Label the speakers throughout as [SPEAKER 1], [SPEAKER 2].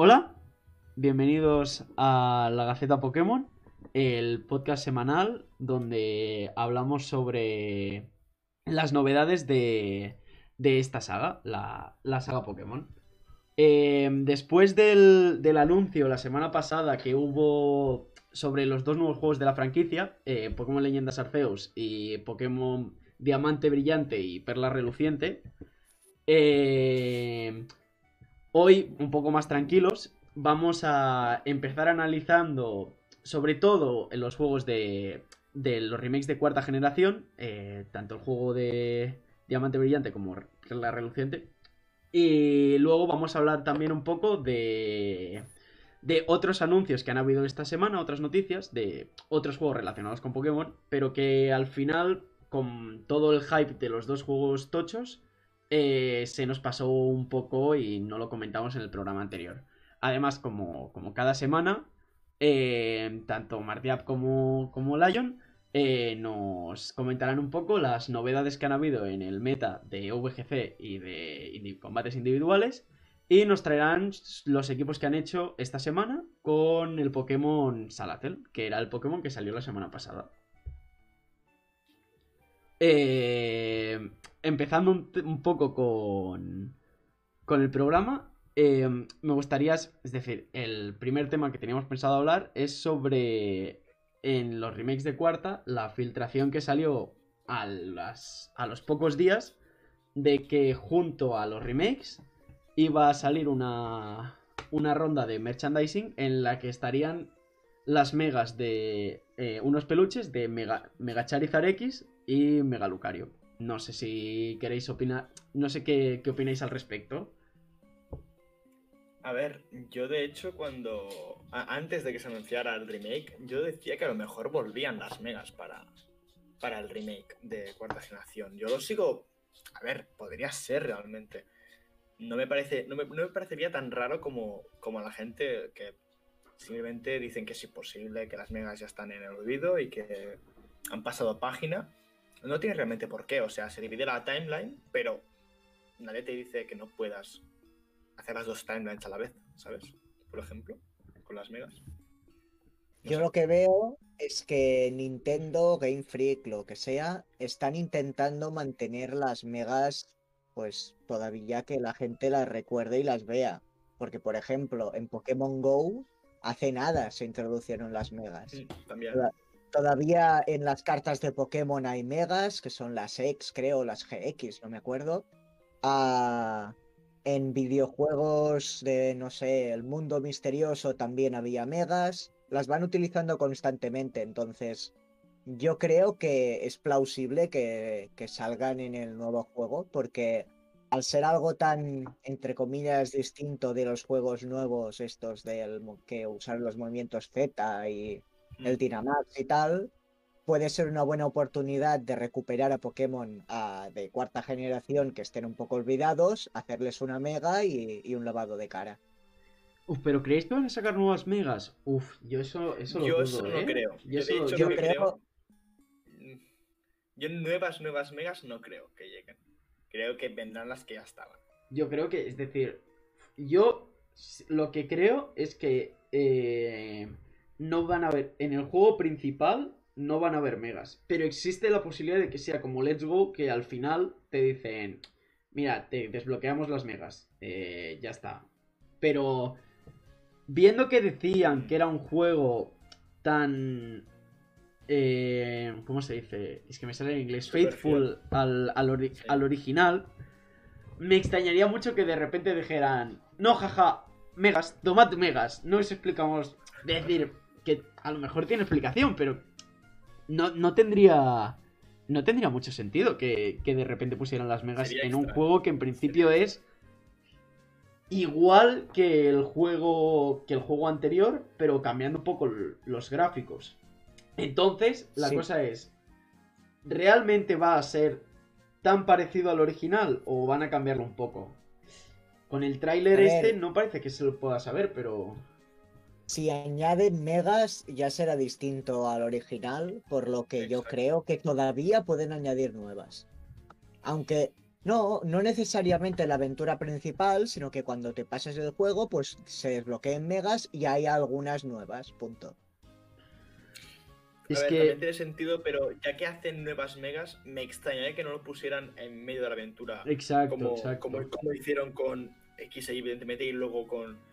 [SPEAKER 1] Hola, bienvenidos a la Gaceta Pokémon, el podcast semanal donde hablamos sobre las novedades de, de esta saga, la, la saga Pokémon. Eh, después del, del anuncio la semana pasada que hubo sobre los dos nuevos juegos de la franquicia, eh, Pokémon Leyendas Arceus y Pokémon Diamante Brillante y Perla Reluciente, eh, hoy, un poco más tranquilos, vamos a empezar analizando sobre todo en los juegos de, los remakes de cuarta generación, eh, tanto el juego de Diamante Brillante como Perla Reluciente. Y luego vamos a hablar también un poco de, de otros anuncios que han habido esta semana, otras noticias de otros juegos relacionados con Pokémon, pero que al final, con todo el hype de los dos juegos tochos, eh, se nos pasó un poco y no lo comentamos en el programa anterior. Además, como, como cada semana, eh, tanto Martiap como, como Lion eh, nos comentarán un poco las novedades que han habido en el meta de VGC y de indi- combates individuales. Y nos traerán los equipos que han hecho esta semana con el Pokémon Salatel, que era el Pokémon que salió la semana pasada. Eh, empezando un, poco con, con el programa, eh, me gustaría, es decir, el primer tema que teníamos pensado hablar es sobre en los remakes de cuarta la filtración que salió a, las, a los pocos días de que junto a los remakes iba a salir una, una ronda de merchandising en la que estarían las megas de eh, unos peluches de Mega, Mega Charizard X y Mega Lucario. No sé si queréis opinar, no sé qué, qué opináis al respecto.
[SPEAKER 2] A ver, yo de hecho cuando... antes de que se anunciara el remake, yo decía que a lo mejor volvían las megas para, para el remake de cuarta generación. Yo lo sigo... A ver, podría ser realmente. No me, parece, no me, no me parecería tan raro como, como la gente que simplemente dicen que es imposible, que las megas ya están en el olvido y que han pasado página. No tiene realmente por qué, o sea, se divide la timeline, pero nadie te dice que no puedas hacer las dos timelines a la vez, ¿sabes? Por ejemplo, con las megas. No
[SPEAKER 3] Yo
[SPEAKER 2] sé.
[SPEAKER 3] lo que veo es que Nintendo, Game Freak, lo que sea, están intentando mantener las megas, pues todavía que la gente las recuerde y las vea. Porque, por ejemplo, en Pokémon Go, hace nada se introdujeron las megas.
[SPEAKER 2] Mm, También.
[SPEAKER 3] Todavía en las cartas de Pokémon hay megas, que son las X, creo, las GX, no me acuerdo. Ah, en videojuegos de, no sé, el mundo misterioso también había megas. Las van utilizando constantemente, entonces yo creo que es plausible que, salgan en el nuevo juego, porque al ser algo tan, entre comillas, distinto de los juegos nuevos, estos del que usan los movimientos Z y el. Dynamax y tal, puede ser una buena oportunidad de recuperar a Pokémon ah, de cuarta generación que estén un poco olvidados, hacerles una mega y, y un lavado de cara.
[SPEAKER 1] Uf, pero ¿creéis que van a sacar nuevas megas? Uf, yo eso, eso lo
[SPEAKER 2] Yo
[SPEAKER 1] dudo,
[SPEAKER 2] eso no
[SPEAKER 1] ¿eh?
[SPEAKER 2] creo.
[SPEAKER 1] Yo
[SPEAKER 2] Yo,
[SPEAKER 1] lo
[SPEAKER 2] hecho lo
[SPEAKER 3] creo-
[SPEAKER 2] creo... Yo nuevas, nuevas megas no creo que lleguen. Creo que vendrán las que ya estaban.
[SPEAKER 1] Yo creo que, es decir, yo lo que creo es que eh, no van a haber, en el juego principal no van a haber megas, pero existe la posibilidad de que sea como Let's Go, que al final te dicen, mira, te desbloqueamos las megas, eh, ya está. Pero viendo que decían que era un juego tan... eh, ¿Cómo se dice? Es que me sale en inglés. Faithful al, al, ori-
[SPEAKER 2] Sí.
[SPEAKER 1] al original. Me extrañaría mucho que de repente dijeran, no, jaja, megas, tomad megas. No os explicamos. Decir, que a lo mejor tiene explicación, pero no, no tendría. No tendría mucho sentido que, que de repente pusieran las megas
[SPEAKER 2] Sería
[SPEAKER 1] en un juego que en principio es igual que el juego que el juego anterior, pero cambiando un poco los gráficos. Entonces, la
[SPEAKER 3] Sí.
[SPEAKER 1] cosa es, ¿realmente va a ser tan parecido al original o van a cambiarlo un poco? Con el tráiler este no parece que se lo pueda saber, pero
[SPEAKER 3] Si añaden megas ya será distinto al original, por lo que yo creo que todavía pueden añadir nuevas. Aunque No, no necesariamente la aventura principal, sino que cuando te pases el juego, pues se desbloqueen megas y hay algunas nuevas, punto.
[SPEAKER 2] A
[SPEAKER 1] Es
[SPEAKER 2] ver,
[SPEAKER 1] que.
[SPEAKER 2] también tiene sentido, pero ya que hacen nuevas megas, me extrañaría que no lo pusieran en medio de la aventura.
[SPEAKER 1] Exacto,
[SPEAKER 2] como,
[SPEAKER 1] exacto.
[SPEAKER 2] como, como hicieron con X evidentemente, y luego con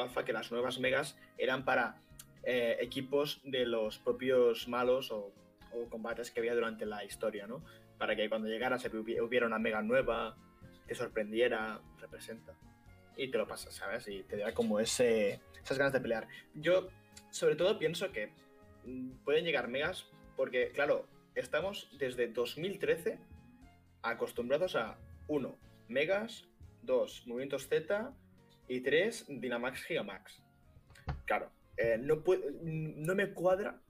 [SPEAKER 2] Alpha, que las nuevas megas eran para eh, equipos de los propios malos o, o combates que había durante la historia, ¿no? Para que cuando llegara se hubi- hubiera una mega nueva, te sorprendiera, representa. Y te lo pasas, ¿sabes? Y te da como ese, esas ganas de pelear. Yo, sobre todo, pienso que mm, pueden llegar megas porque, claro, estamos desde 2013 acostumbrados a, uno, megas, dos, movimientos Z y tres, Dynamax Gigamax. Claro, eh, no, puede- no me cuadra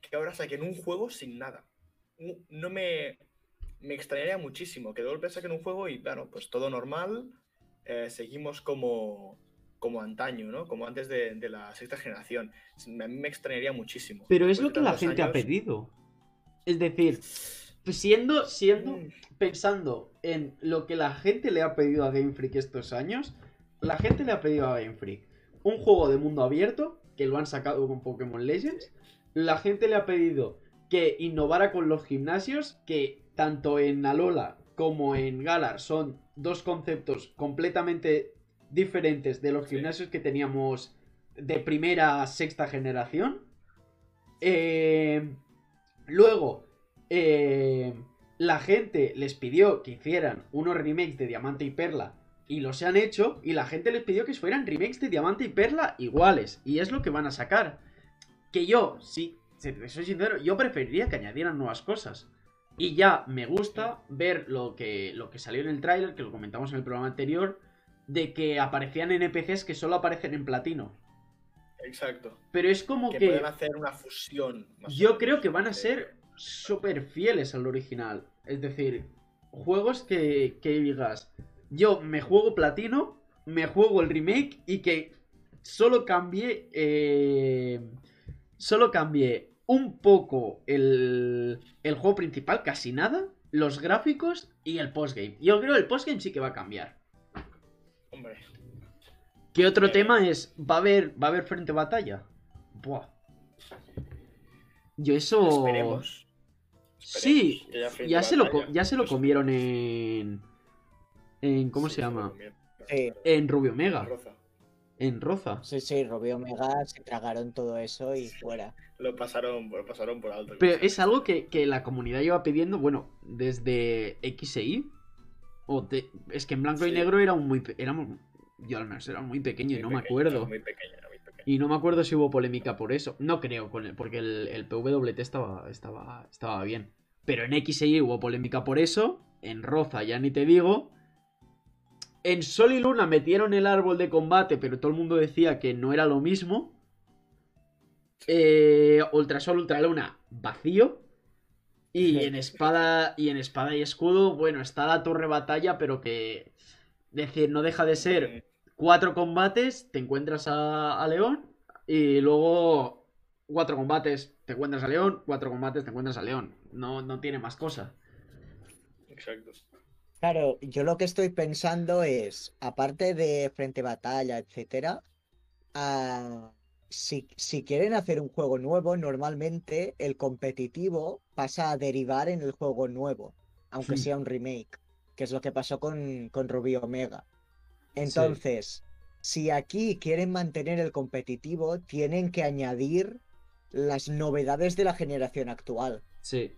[SPEAKER 2] que ahora saquen un juego sin nada. No- me, me extrañaría muchísimo que de golpe saquen un juego y, claro, pues todo normal, eh, seguimos como, como antaño, ¿no? Como antes de, de la sexta generación. A mí me extrañaría muchísimo.
[SPEAKER 1] Pero es lo que la gente ha pedido. Es decir, siendo, siendo,
[SPEAKER 2] Mm,
[SPEAKER 1] pensando en lo que la gente le ha pedido a Game Freak estos años, la gente le ha pedido a Game Freak un juego de mundo abierto, que lo han sacado con Pokémon Legends. La gente le ha pedido que innovara con los gimnasios, que tanto en Alola como en Galar son dos conceptos completamente diferentes de los gimnasios que teníamos de primera a sexta generación. Eh, luego, eh, la gente les pidió que hicieran unos remakes de Diamante y Perla y los han hecho. Y la gente les pidió que fueran remakes de Diamante y Perla iguales. Y es lo que van a sacar. Que yo, sí, si te soy sincero, yo preferiría que añadieran nuevas cosas. Y ya me gusta ver lo que, lo que salió en el tráiler, que lo comentamos en el programa anterior, de que aparecían NPCs que solo aparecen en platino.
[SPEAKER 2] Exacto.
[SPEAKER 1] Pero es como
[SPEAKER 2] Que
[SPEAKER 1] que...
[SPEAKER 2] pueden hacer una fusión. más
[SPEAKER 1] Yo creo que van a ser súper fieles al original. Es decir, juegos que, que digas, yo me juego platino, me juego el remake y que solo cambie... eh, solo cambie un poco el, el juego principal, casi nada, los gráficos y el postgame. Yo creo que el postgame sí que va a cambiar.
[SPEAKER 2] Hombre,
[SPEAKER 1] ¿Qué otro
[SPEAKER 2] Eh.
[SPEAKER 1] tema es? ¿Va a haber, va a haber frente batalla? Buah. Yo eso...
[SPEAKER 2] esperemos.
[SPEAKER 1] Sí,
[SPEAKER 2] Esperemos frente
[SPEAKER 1] ya se, lo,
[SPEAKER 2] batalla.
[SPEAKER 1] ya se lo
[SPEAKER 2] Pues-
[SPEAKER 1] comieron en... en ¿Cómo
[SPEAKER 2] Sí,
[SPEAKER 1] se llama?
[SPEAKER 3] Sí.
[SPEAKER 1] En Rubio Mega.
[SPEAKER 2] Roza.
[SPEAKER 1] En Roza.
[SPEAKER 3] Sí, sí, Rubio Omega se tragaron todo eso y fuera.
[SPEAKER 2] Lo pasaron, lo pasaron por alto.
[SPEAKER 1] Pero es algo que, que la comunidad lleva pidiendo, bueno, desde XI. O de- es que en blanco y negro era un muy... Éramos, yo al menos era muy pequeño y no me acuerdo.
[SPEAKER 2] Muy pequeño, era muy pequeño.
[SPEAKER 1] Y no me acuerdo si hubo polémica por eso. No creo, con el- porque el, el PWT estaba, estaba, estaba bien. Pero en XI hubo polémica por eso. En Roza ya ni te digo. En Sol y Luna metieron el árbol de combate, pero todo el mundo decía que no era lo mismo. Eh, Ultrasol, Ultraluna, vacío. Y en espada. Y en espada y escudo, bueno, está la torre batalla, pero que. Decir, no deja de ser cuatro combates, te encuentras a, a León. Y luego cuatro combates, te encuentras a León. Cuatro combates, te encuentras a León. No, no tiene más cosa.
[SPEAKER 2] Exacto.
[SPEAKER 3] Claro, yo lo que estoy pensando es, aparte de Frente Batalla, etcétera, ah, si, si quieren hacer un juego nuevo, normalmente el competitivo pasa a derivar en el juego nuevo, aunque sea un remake, que es lo que pasó con, con Rubí Omega. Entonces, si aquí quieren mantener el competitivo, tienen que añadir las novedades de la generación actual,
[SPEAKER 1] Sí.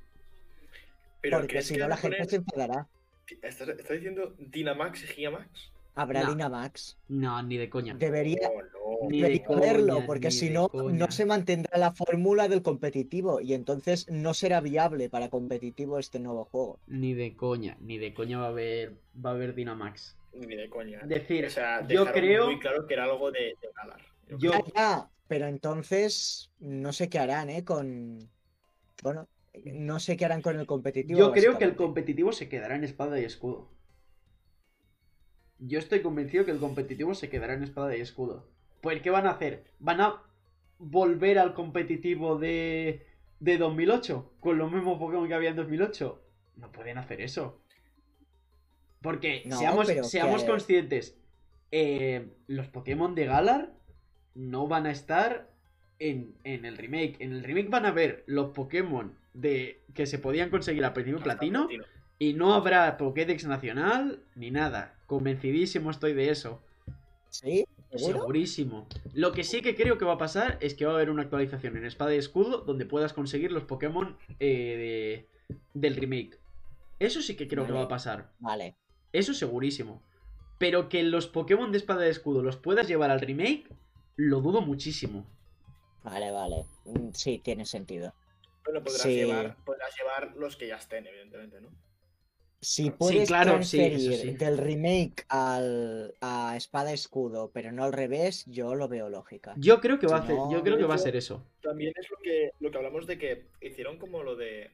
[SPEAKER 2] Pero
[SPEAKER 3] porque
[SPEAKER 2] ¿crees
[SPEAKER 3] si no la gente
[SPEAKER 2] poner-
[SPEAKER 3] se enfadará.
[SPEAKER 2] ¿Estás, estás diciendo Dynamax y Gigamax?
[SPEAKER 3] Habrá
[SPEAKER 1] No.
[SPEAKER 3] Dynamax.
[SPEAKER 1] No, ni de coña.
[SPEAKER 3] Debería,
[SPEAKER 2] No,
[SPEAKER 1] de
[SPEAKER 3] Debería
[SPEAKER 1] coña,
[SPEAKER 3] haberlo, porque si no,
[SPEAKER 1] coña.
[SPEAKER 3] no se mantendrá la fórmula del competitivo y entonces no será viable para competitivo este nuevo juego.
[SPEAKER 1] Ni de coña. Ni de coña va a haber. Va a haber Dynamax.
[SPEAKER 2] Ni de coña.
[SPEAKER 1] Decir,
[SPEAKER 2] o sea,
[SPEAKER 1] yo creo-
[SPEAKER 2] muy claro que era algo de, de Galar. Yo
[SPEAKER 1] Yo-
[SPEAKER 3] Ya, ya, pero entonces no sé qué harán, ¿eh? Con... Bueno, no sé qué harán con el competitivo.
[SPEAKER 1] Yo creo que el competitivo se quedará en espada y escudo. Yo estoy convencido que el competitivo se quedará en espada y escudo. Pues, ¿qué van a hacer? ¿Van a volver al competitivo de, de 2008? Con los mismos Pokémon que había en 2008. No pueden hacer eso. Porque
[SPEAKER 3] No,
[SPEAKER 1] seamos, seamos
[SPEAKER 3] que-
[SPEAKER 1] conscientes, eh, los Pokémon de Galar no van a estar en, en el remake. En el remake van a ver los Pokémon de que se podían conseguir al principio
[SPEAKER 2] Hasta
[SPEAKER 1] platino
[SPEAKER 2] platino.
[SPEAKER 1] y no habrá Pokédex nacional ni nada. Convencidísimo estoy de eso.
[SPEAKER 3] ¿Sí? ¿Seguro?
[SPEAKER 1] Segurísimo. Lo que sí que creo que va a pasar es que va a haber una actualización en Espada y Escudo donde puedas conseguir los Pokémon eh, de- del remake. Eso sí que creo que va a pasar.
[SPEAKER 3] Vale.
[SPEAKER 1] Eso segurísimo. Pero que los Pokémon de Espada y Escudo los puedas llevar al remake, lo dudo muchísimo.
[SPEAKER 3] Vale, vale. Mm, Sí, tiene sentido.
[SPEAKER 2] Bueno, podrás,
[SPEAKER 3] Sí.
[SPEAKER 2] llevar, podrás llevar los que ya estén, evidentemente, ¿no?
[SPEAKER 3] Si puedes
[SPEAKER 1] claro, sí, eso
[SPEAKER 3] transferir
[SPEAKER 1] sí.
[SPEAKER 3] del remake al, a Espada Escudo, pero no al revés, yo lo veo lógica.
[SPEAKER 1] Yo creo que va a
[SPEAKER 3] Si
[SPEAKER 1] hacer,
[SPEAKER 3] no,
[SPEAKER 1] yo creo que va a ser eso.
[SPEAKER 2] También es lo que, lo que hablamos de que hicieron como lo de.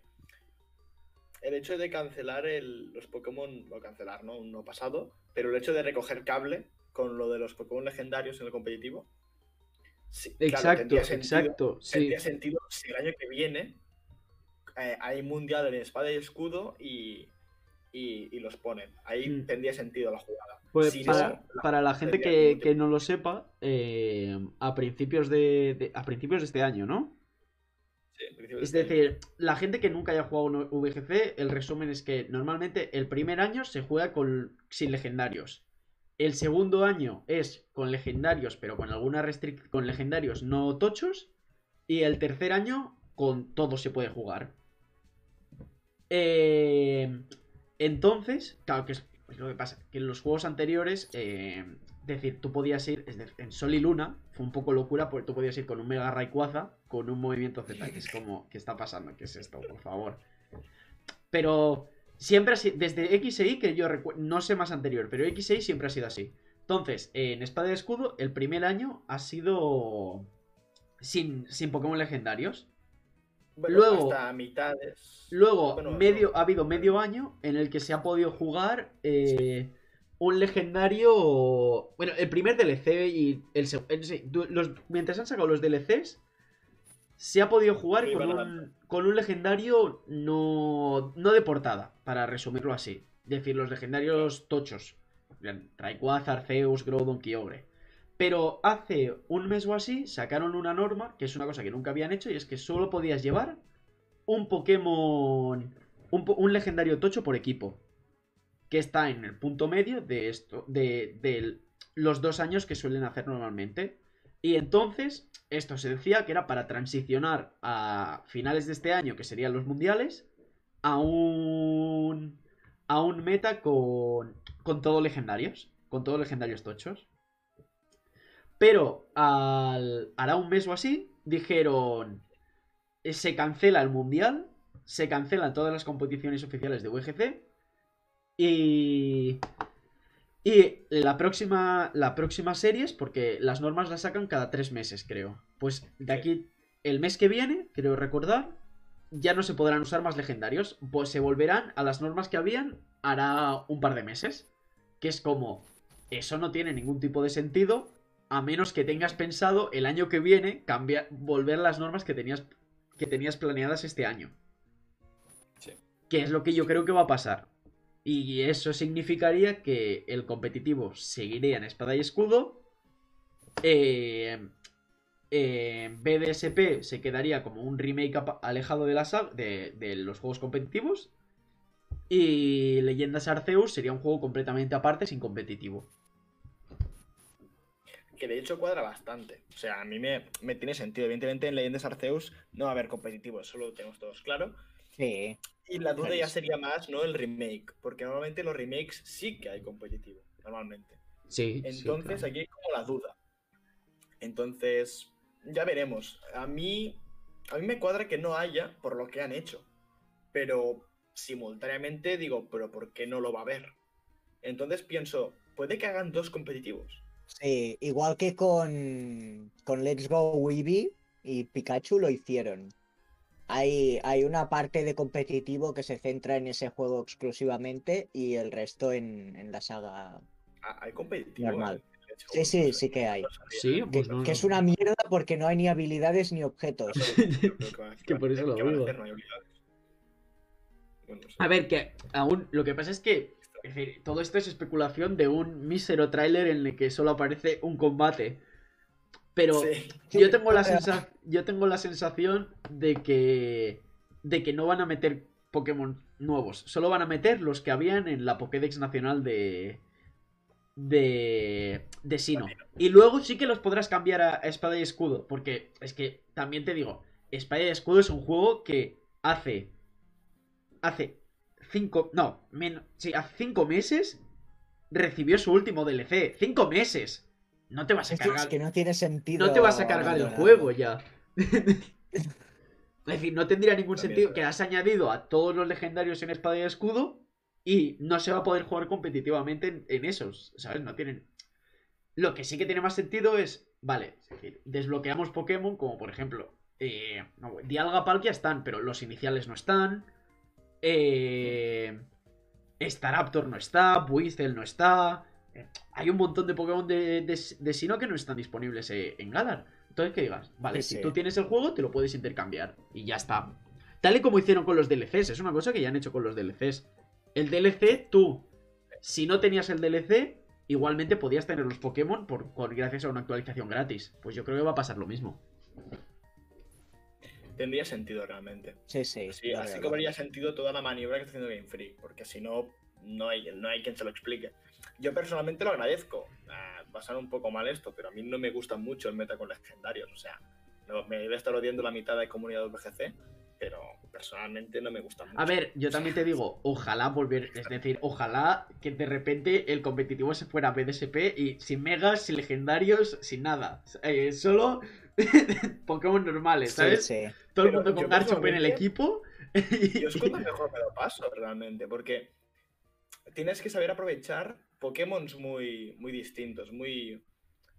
[SPEAKER 2] El hecho de cancelar el- los Pokémon. O cancelar, ¿no? No pasado. Pero el hecho de recoger cable con lo de los Pokémon legendarios en el competitivo. Sí, claro,
[SPEAKER 1] Exacto,
[SPEAKER 2] tendría sentido-
[SPEAKER 1] exacto. Sí.
[SPEAKER 2] Tendría sentido si el año que viene eh, hay mundial en espada y escudo y, y, y los ponen. Ahí
[SPEAKER 1] Mm.
[SPEAKER 2] tendría sentido la jugada.
[SPEAKER 1] Pues
[SPEAKER 2] Si
[SPEAKER 1] para,
[SPEAKER 2] no, la-
[SPEAKER 1] para la gente que, que no lo sepa, eh, a principios de, de- a principios de este año, ¿no?
[SPEAKER 2] sí,
[SPEAKER 1] Es
[SPEAKER 2] de-
[SPEAKER 1] decir, la gente que nunca haya jugado un VGC, el resumen es que normalmente el primer año se juega con, sin legendarios. El segundo año es con legendarios, pero con alguna restricción, con legendarios no tochos. Y el tercer año con todo se puede jugar. Eh, entonces, claro que es, lo que pasa, que en los juegos anteriores, eh, es decir, tú podías ir, es decir, en Sol y Luna, fue un poco locura porque tú podías ir con un Mega Rayquaza, con un movimiento Z, que es como, ¿qué está pasando? ¿Qué es esto, por favor? Pero siempre así, desde X e Y, que yo recu- no sé más anterior, pero X e Y siempre ha sido así. Entonces, en Espada y Escudo, el primer año ha sido sin, sin Pokémon legendarios.
[SPEAKER 2] Bueno,
[SPEAKER 1] luego-
[SPEAKER 2] hasta mitades.
[SPEAKER 1] Luego,
[SPEAKER 2] Bueno,
[SPEAKER 1] medio,
[SPEAKER 2] no.
[SPEAKER 1] ha habido medio año en el que se ha podido jugar eh, un legendario. Bueno, el primer DLC y el segundo. Los, mientras han sacado los DLCs, se ha podido jugar
[SPEAKER 2] Sí,
[SPEAKER 1] con un, con un legendario no, no de portada, para resumirlo así. Es decir, los legendarios tochos. Rayquaza, Arceus, Groudon, Kyogre. Pero hace un mes o así sacaron una norma, que es una cosa que nunca habían hecho, y es que solo podías llevar un Pokémon. Un, un legendario tocho por equipo. Que está en el punto medio de esto. De, de los dos años que suelen hacer normalmente. Y entonces, esto se decía que era para transicionar a finales de este año, que serían los mundiales, a un. a un meta con. con todo legendarios. Con todos legendarios tochos. Pero al, hará un mes o así, dijeron, eh, se cancela el mundial, se cancelan todas las competiciones oficiales de VGC y y la próxima la próxima series porque las normas las sacan cada tres meses creo. Pues de aquí el mes que viene, creo recordar, ya no se podrán usar más legendarios, pues se volverán a las normas que habían hará un par de meses, que es como eso no tiene ningún tipo de sentido a menos que tengas pensado el año que viene cambiar volver las normas que tenías que tenías planeadas este año.
[SPEAKER 2] Sí.
[SPEAKER 1] Que es lo que yo creo que va a pasar. Y eso significaría que el competitivo seguiría en espada y escudo. Eh, eh, BDSP se quedaría como un remake alejado de los juegos competitivos. Y Leyendas Arceus sería un juego completamente aparte sin competitivo.
[SPEAKER 2] Que de hecho cuadra bastante. O sea, a mí me, me tiene sentido. Evidentemente en Leyendas Arceus no va a haber competitivo, eso lo tenemos todos claro.
[SPEAKER 3] Sí.
[SPEAKER 2] Y la duda ya sería más, ¿no? El remake. Porque normalmente en los remakes sí que hay competitivo. Normalmente.
[SPEAKER 1] Sí.
[SPEAKER 2] Entonces aquí hay como la duda. Entonces, ya veremos. A mí, a mí me cuadra que no haya por lo que han hecho. Pero simultáneamente digo, pero ¿por qué no lo va a haber? Entonces pienso, puede que hagan dos competitivos.
[SPEAKER 3] Sí, igual que con, con Let's Go Eevee y Pikachu lo hicieron. Hay, hay una parte de competitivo que se centra en ese juego exclusivamente y el resto en, en la saga.
[SPEAKER 2] Ah, ¿Hay competitivo?
[SPEAKER 3] Normal. Sí, sí, sí que hay.
[SPEAKER 1] Sí,
[SPEAKER 3] Que,
[SPEAKER 1] pues no,
[SPEAKER 3] que
[SPEAKER 1] no.
[SPEAKER 3] es una mierda porque no hay ni habilidades ni objetos.
[SPEAKER 1] Que por eso lo digo.
[SPEAKER 2] A
[SPEAKER 1] ver, que aún lo que pasa es que Es decir, todo esto es especulación de un mísero tráiler en el que solo aparece un combate. Pero
[SPEAKER 2] Sí.
[SPEAKER 1] yo tengo la sensa- yo tengo la sensación de que de que no van a meter Pokémon nuevos, solo van a meter los que habían en la Pokédex nacional de de de Sino. Y luego sí que los podrás cambiar a, a Espada y Escudo, porque es que también te digo, Espada y Escudo es un juego que hace hace cinco no, men- sí, hace cinco meses recibió su último DLC, cinco meses. No te vas a
[SPEAKER 3] Es que, es
[SPEAKER 1] cargar
[SPEAKER 3] que no tiene sentido.
[SPEAKER 1] no te vas a cargar el juego ya. es decir, no tendría ningún
[SPEAKER 2] También
[SPEAKER 1] sentido que has añadido a todos los legendarios en espada y escudo y no se va a poder jugar competitivamente en, en esos, ¿sabes? No tienen... Lo que sí que tiene más sentido es, vale, es decir, desbloqueamos Pokémon como por ejemplo, eh, no, Dialga, Palkia están, pero los iniciales no están. Eh, Staraptor no está, Buizel no está. Hay un montón de Pokémon de, de, de Sinnoh que no están disponibles eh, en Galar. Entonces que digas, vale,
[SPEAKER 3] Sí,
[SPEAKER 1] si
[SPEAKER 3] sí.
[SPEAKER 1] tú tienes el juego, te lo puedes intercambiar. Y ya está. Tal y como hicieron con los DLCs, es una cosa que ya han hecho con los DLCs. El DLC, tú, si no tenías el DLC, igualmente podías tener los Pokémon por, por- gracias a una actualización gratis. Pues yo creo que va a pasar lo mismo.
[SPEAKER 2] Tendría sentido realmente.
[SPEAKER 3] Sí, sí.
[SPEAKER 2] Así
[SPEAKER 3] verdad.
[SPEAKER 2] cobraría sentido toda la maniobra que está haciendo Game Freak, porque si no, no hay, no hay quien se lo explique. Yo personalmente lo agradezco. Ah, va a sonar un poco mal esto, pero a mí no me gusta mucho el meta con legendarios. O sea, me debe estar odiando la mitad de comunidad de VGC, pero personalmente no me gusta mucho.
[SPEAKER 1] A ver, yo también te digo, ojalá volver, es decir, ojalá que de repente el competitivo se fuera a BDSP y sin megas, sin legendarios, sin nada. Eh, solo Pokémon normales,
[SPEAKER 3] Sí,
[SPEAKER 1] ¿sabes?
[SPEAKER 3] sí.
[SPEAKER 1] Todo el
[SPEAKER 2] Pero
[SPEAKER 1] mundo con Garchomp en el equipo.
[SPEAKER 2] Yo es cuando mejor me lo paso realmente, porque tienes que saber aprovechar Pokémon muy, muy distintos, muy,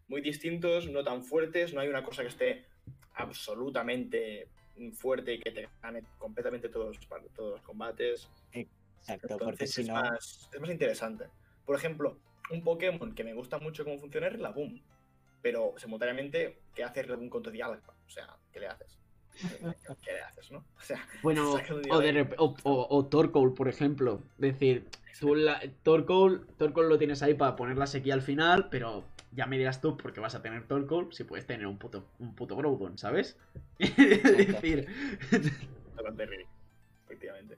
[SPEAKER 2] muy distintos, no tan fuertes, no hay una cosa que esté absolutamente fuerte y que te gane completamente todos, todos los combates.
[SPEAKER 3] Exacto, porque
[SPEAKER 2] Entonces
[SPEAKER 3] si
[SPEAKER 2] es,
[SPEAKER 3] no.
[SPEAKER 2] más, es más interesante. Por ejemplo, un Pokémon que me gusta mucho cómo funciona es Rillaboom, pero simultáneamente, ¿qué hace Rillaboom con tu Dialga? O sea, ¿qué le haces? ¿Qué le haces, no? O sea,
[SPEAKER 1] Bueno, o,
[SPEAKER 2] de-
[SPEAKER 1] de rep- o, o- o Torkoal, por ejemplo. Es decir, tú la, Torkoal, Torkoal lo tienes ahí para poner la sequía al final, pero ya me dirás tú por qué vas a tener Torkoal si puedes tener un puto, un puto Groudon, ¿sabes? es decir,
[SPEAKER 2] bastante ridículo, efectivamente.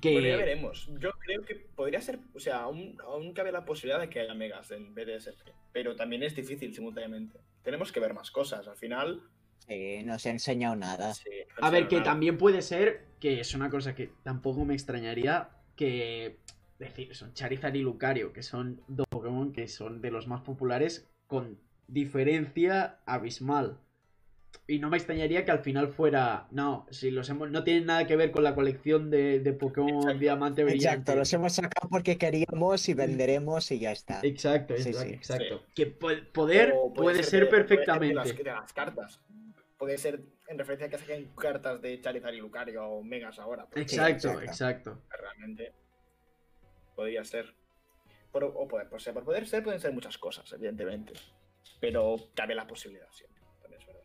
[SPEAKER 1] que...
[SPEAKER 2] Bueno, ya veremos. Yo creo que podría ser, o sea, aún, aún cabe la posibilidad de que haya megas en BDSP, pero también es difícil simultáneamente. Tenemos que ver más cosas. Al final,
[SPEAKER 3] Sí, no se ha enseñado nada.
[SPEAKER 2] sí,
[SPEAKER 1] A ver, que
[SPEAKER 2] nada.
[SPEAKER 1] también puede ser, que es una cosa que tampoco me extrañaría, que decir, son Charizard y Lucario, que son dos Pokémon que son de los más populares con diferencia abismal. Y no me extrañaría que al final fuera, no, si los hemos, no tienen nada que ver con la colección de, de Pokémon
[SPEAKER 2] Exacto.
[SPEAKER 1] Diamante Brillante.
[SPEAKER 3] Exacto, los hemos sacado porque queríamos y venderemos y ya está.
[SPEAKER 1] Exacto,
[SPEAKER 3] Sí,
[SPEAKER 1] exacto,
[SPEAKER 3] sí.
[SPEAKER 1] exacto. Que po- poder puede, ser,
[SPEAKER 2] de- puede de
[SPEAKER 1] perfectamente.
[SPEAKER 2] las, de las cartas. Puede ser en referencia a que saquen cartas de Charizard y Lucario o megas ahora.
[SPEAKER 1] Exacto,
[SPEAKER 3] exacto.
[SPEAKER 1] exacto.
[SPEAKER 2] Realmente podría ser. Por, o poder, por, ser, por poder ser, pueden ser muchas cosas, evidentemente. Pero cabe la posibilidad siempre. También es verdad.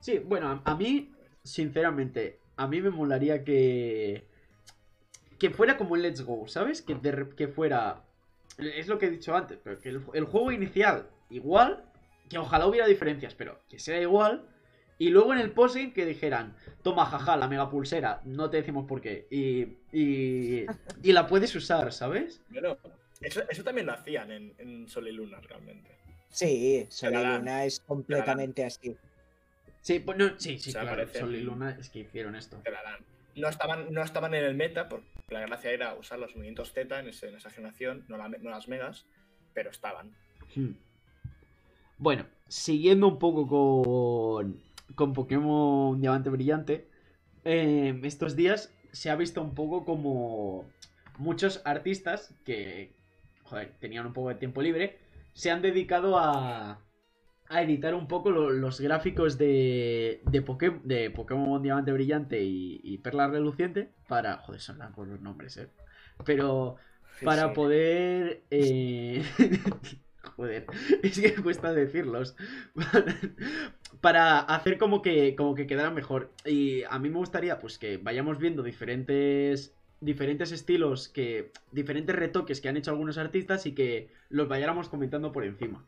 [SPEAKER 1] Sí, bueno, a, a mí, sinceramente, a mí me molaría que. Que fuera como el Let's Go, ¿sabes? Que, de que fuera. Es lo que he dicho antes, pero que el, el juego inicial, igual. Que ojalá hubiera diferencias, pero que sea igual. Y luego en el postgame que dijeran, toma, jaja, la mega pulsera, no te decimos por qué. Y, y, y la puedes usar, ¿sabes?
[SPEAKER 2] Bueno, eso, eso también lo hacían en, en Sol y Luna, realmente.
[SPEAKER 3] Sí, Sol y. Luna es completamente así.
[SPEAKER 1] Sí, pues no, sí, sí,
[SPEAKER 2] O sea,
[SPEAKER 1] claro.
[SPEAKER 2] aparecen-
[SPEAKER 1] Sol y Luna es que hicieron esto.
[SPEAKER 2] No estaban, no estaban en el meta, porque la gracia era usar los movimientos Z en, ese- en esa generación, no, la- no las megas, pero estaban.
[SPEAKER 1] Hmm. Bueno, siguiendo un poco con, con Pokémon Diamante Brillante, eh, estos días se ha visto un poco como muchos artistas que, joder, tenían un poco de tiempo libre, se han dedicado a, a editar un poco lo- los gráficos de, de, Poké- de Pokémon Diamante Brillante y, y Perla Reluciente para... Joder, son largos los nombres, eh. Pero
[SPEAKER 3] Sí,
[SPEAKER 1] para
[SPEAKER 3] sí.
[SPEAKER 1] poder... eh, Joder, es que cuesta decirlos. para hacer como que, como que quedara mejor. Y a mí me gustaría pues que vayamos viendo diferentes diferentes estilos, que diferentes retoques que han hecho algunos artistas y que los vayáramos comentando por encima.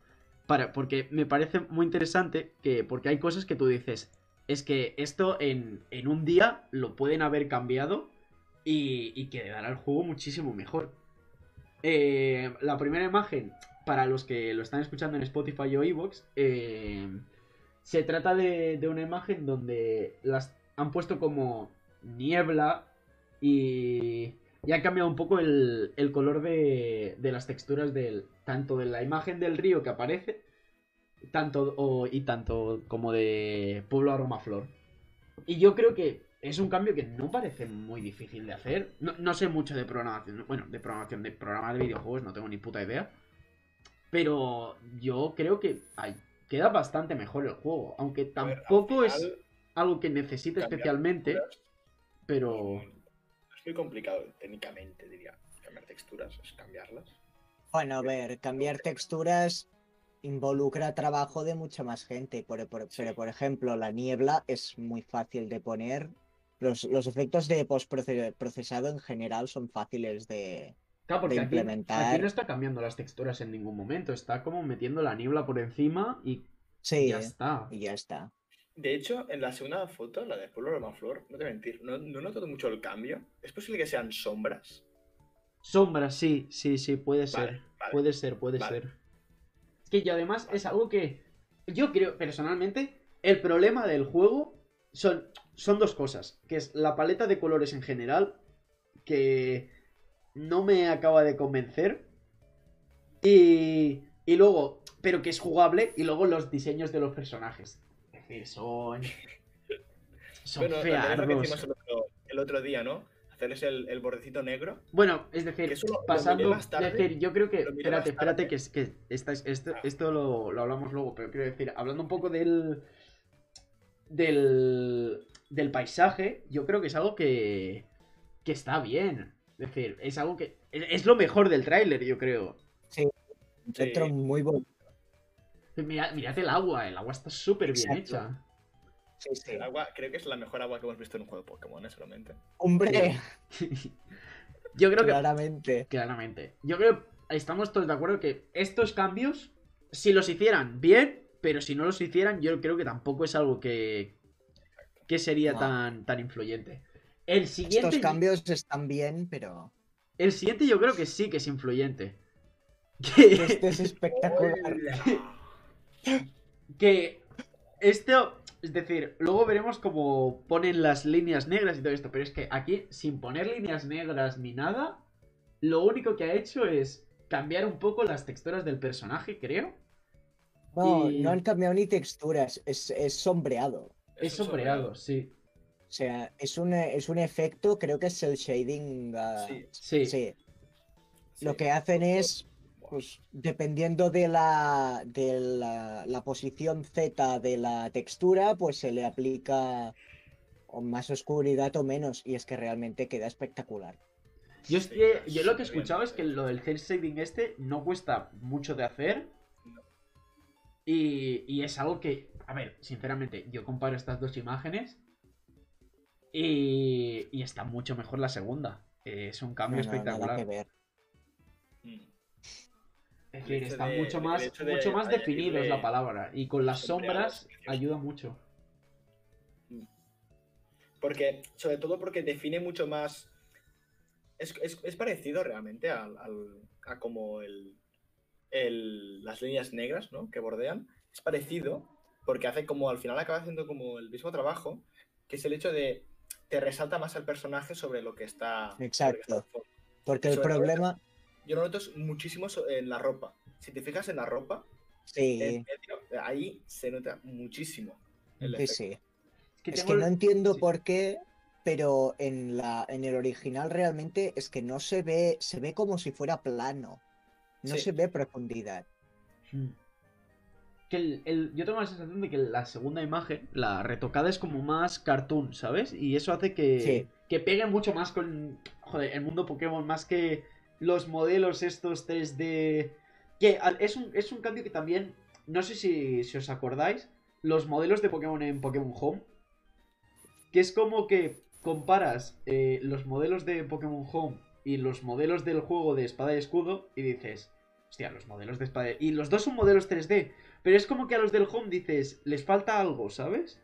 [SPEAKER 1] Para, porque me parece muy interesante que, porque hay cosas que tú dices, es que esto en, en un día lo pueden haber cambiado y, y que dará el juego muchísimo mejor. Eh, la primera imagen, para los que lo están escuchando en Spotify o Evox, eh, se trata de, una imagen donde las han puesto como niebla y, y han cambiado un poco el, el color de, de las texturas del tanto de la imagen del río que aparece tanto o- y tanto como de Pueblo Aromaflor. Y yo creo que es un cambio que no parece muy difícil de hacer. No, no sé mucho de programación, bueno, de programación, de programas de videojuegos, no tengo ni puta idea. Pero yo creo que ay, queda bastante mejor el juego, aunque
[SPEAKER 2] A ver, al
[SPEAKER 1] tampoco es algo que necesite especialmente,
[SPEAKER 2] texturas
[SPEAKER 1] pero...
[SPEAKER 2] Es muy complicado técnicamente, diría. Cambiar texturas es cambiarlas.
[SPEAKER 3] Bueno, a ver, cambiar texturas involucra trabajo de mucha más gente. por- por-
[SPEAKER 2] Sí.
[SPEAKER 3] Pero, por ejemplo, la niebla es muy fácil de poner. Los, los efectos de postprocesado en general son fáciles de.
[SPEAKER 1] Claro, porque
[SPEAKER 3] de
[SPEAKER 1] aquí,
[SPEAKER 3] implementar.
[SPEAKER 1] aquí no está cambiando las texturas en ningún momento, está como metiendo la niebla por encima y
[SPEAKER 3] Sí,
[SPEAKER 1] ya está.
[SPEAKER 3] y ya está.
[SPEAKER 2] De hecho, en la segunda foto, la de Pueblo Romaflor, no te mentir, no, no he notado mucho el cambio. ¿Es posible que sean sombras?
[SPEAKER 1] Sombras, sí, sí, sí, puede
[SPEAKER 2] Vale,
[SPEAKER 1] ser.
[SPEAKER 2] vale,
[SPEAKER 1] Puede ser, puede
[SPEAKER 2] vale.
[SPEAKER 1] ser. Es que y además es algo que yo creo personalmente, el problema del juego son, son dos cosas, que es la paleta de colores en general, que no me acaba de convencer, y, y luego, pero que es jugable, y luego los diseños de los personajes. Es decir, son... Son
[SPEAKER 2] Bueno, que hicimos el otro, el otro día, ¿no? Hacerles el, el bordecito negro.
[SPEAKER 1] Bueno, es decir, pasando.
[SPEAKER 2] tarde,
[SPEAKER 1] es decir, yo creo que. Espérate, espérate, que, que esta esto,
[SPEAKER 2] Ah.
[SPEAKER 1] esto lo, lo hablamos luego, pero quiero decir, hablando un poco del. del. del paisaje, yo creo que es algo que. que está bien. Es decir, es algo que. Es, es lo mejor del tráiler, yo creo.
[SPEAKER 3] Un centro muy bonito.
[SPEAKER 1] Mira, mirad el agua, el agua está súper bien hecha.
[SPEAKER 3] Sí, sí.
[SPEAKER 2] El agua, creo que es la mejor agua que hemos visto en un juego de Pokémon, ¿eh? solamente.
[SPEAKER 3] Hombre,
[SPEAKER 1] yo creo que.
[SPEAKER 3] claramente.
[SPEAKER 1] Claramente. Yo creo que estamos todos de acuerdo que estos cambios, si los hicieran bien, pero si no los hicieran, yo creo que tampoco es algo que, que sería
[SPEAKER 3] No.
[SPEAKER 1] tan, tan influyente. El siguiente,
[SPEAKER 3] Estos cambios están bien, pero
[SPEAKER 1] el siguiente yo creo que sí que es influyente. Que,
[SPEAKER 3] este es espectacular.
[SPEAKER 1] que esto, es decir, luego veremos cómo ponen las líneas negras y todo esto, pero es que aquí, sin poner líneas negras ni nada, lo único que ha hecho es cambiar un poco las texturas del personaje, creo.
[SPEAKER 3] No,
[SPEAKER 1] Y-
[SPEAKER 3] no han cambiado ni texturas, es, es sombreado.
[SPEAKER 1] Es sombreado, sí.
[SPEAKER 3] O sea, es un, es un efecto, creo que es el shading. ah,
[SPEAKER 2] Sí.
[SPEAKER 1] Sí.
[SPEAKER 3] sí.
[SPEAKER 2] Sí.
[SPEAKER 3] Lo que hacen es, pues, dependiendo de la, de la, la posición Z de la textura, pues se le aplica o más oscuridad o menos. Y es que realmente queda espectacular.
[SPEAKER 1] Yo,
[SPEAKER 2] es
[SPEAKER 1] yo lo que escuchado es que lo del cel shading este no cuesta mucho de hacer. Y, y es algo que, a ver, sinceramente, yo comparo estas dos imágenes y, y está mucho mejor la segunda. Es un cambio
[SPEAKER 3] No, no, nada
[SPEAKER 1] espectacular.
[SPEAKER 3] que ver.
[SPEAKER 2] Mm.
[SPEAKER 1] Es decir, está
[SPEAKER 2] de-
[SPEAKER 1] mucho más,
[SPEAKER 2] de
[SPEAKER 1] mucho más definido es la palabra. Y con las sombras ayuda mucho.
[SPEAKER 2] Porque, sobre todo porque define mucho más. Es, es- es parecido realmente al, al- a como el, el- las líneas negras ¿no? que bordean. Es parecido porque hace como al final acaba haciendo como el mismo trabajo, que es el hecho de te resalta más al personaje sobre lo que está. sobre lo que está
[SPEAKER 3] Exacto. Porque el
[SPEAKER 2] todo-
[SPEAKER 3] problema,
[SPEAKER 2] Yo lo noto muchísimo en la ropa. Si te fijas en la ropa,
[SPEAKER 3] sí,
[SPEAKER 2] en medio, ahí se nota muchísimo. el
[SPEAKER 3] sí,
[SPEAKER 2] efecto.
[SPEAKER 3] sí.
[SPEAKER 1] que
[SPEAKER 3] Es que
[SPEAKER 1] el-
[SPEAKER 3] no entiendo
[SPEAKER 1] sí.
[SPEAKER 3] por qué, pero en la, en el original realmente es que no se ve, se ve como si fuera plano. No
[SPEAKER 2] Sí.
[SPEAKER 3] se ve profundidad.
[SPEAKER 1] Mm. Que el, el- yo tengo la sensación de que la segunda imagen, la retocada, es como más cartoon, ¿sabes? Y eso hace que,
[SPEAKER 3] Sí.
[SPEAKER 1] que pegue mucho más con joder, el mundo Pokémon, más que los modelos estos 3D. Que es un, es un cambio que también, no sé si, si os acordáis, los modelos de Pokémon en Pokémon Home. Que es como que comparas eh, los modelos de Pokémon Home y los modelos del juego de espada y escudo y dices, hostia, los modelos de espada y los dos son modelos 3D, pero es como que a los del Home dices, les falta algo, ¿sabes?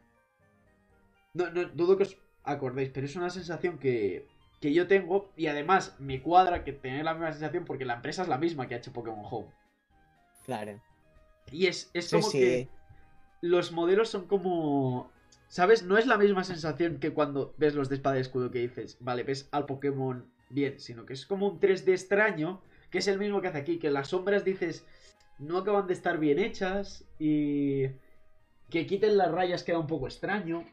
[SPEAKER 1] No, no dudo que os acordéis, pero es una sensación que, que yo tengo y además me cuadra que tener la misma sensación porque la empresa es la misma que ha hecho Pokémon Home.
[SPEAKER 3] Claro.
[SPEAKER 1] Y es, es
[SPEAKER 3] Sí,
[SPEAKER 1] como
[SPEAKER 3] sí.
[SPEAKER 1] que los modelos son como... ¿Sabes? No es la misma sensación que cuando ves los de espada y escudo que dices, vale, ves al Pokémon bien, sino que es como un 3D extraño, que es el mismo que hace aquí, que las sombras dices, no acaban de estar bien hechas y que quiten las rayas queda un poco extraño.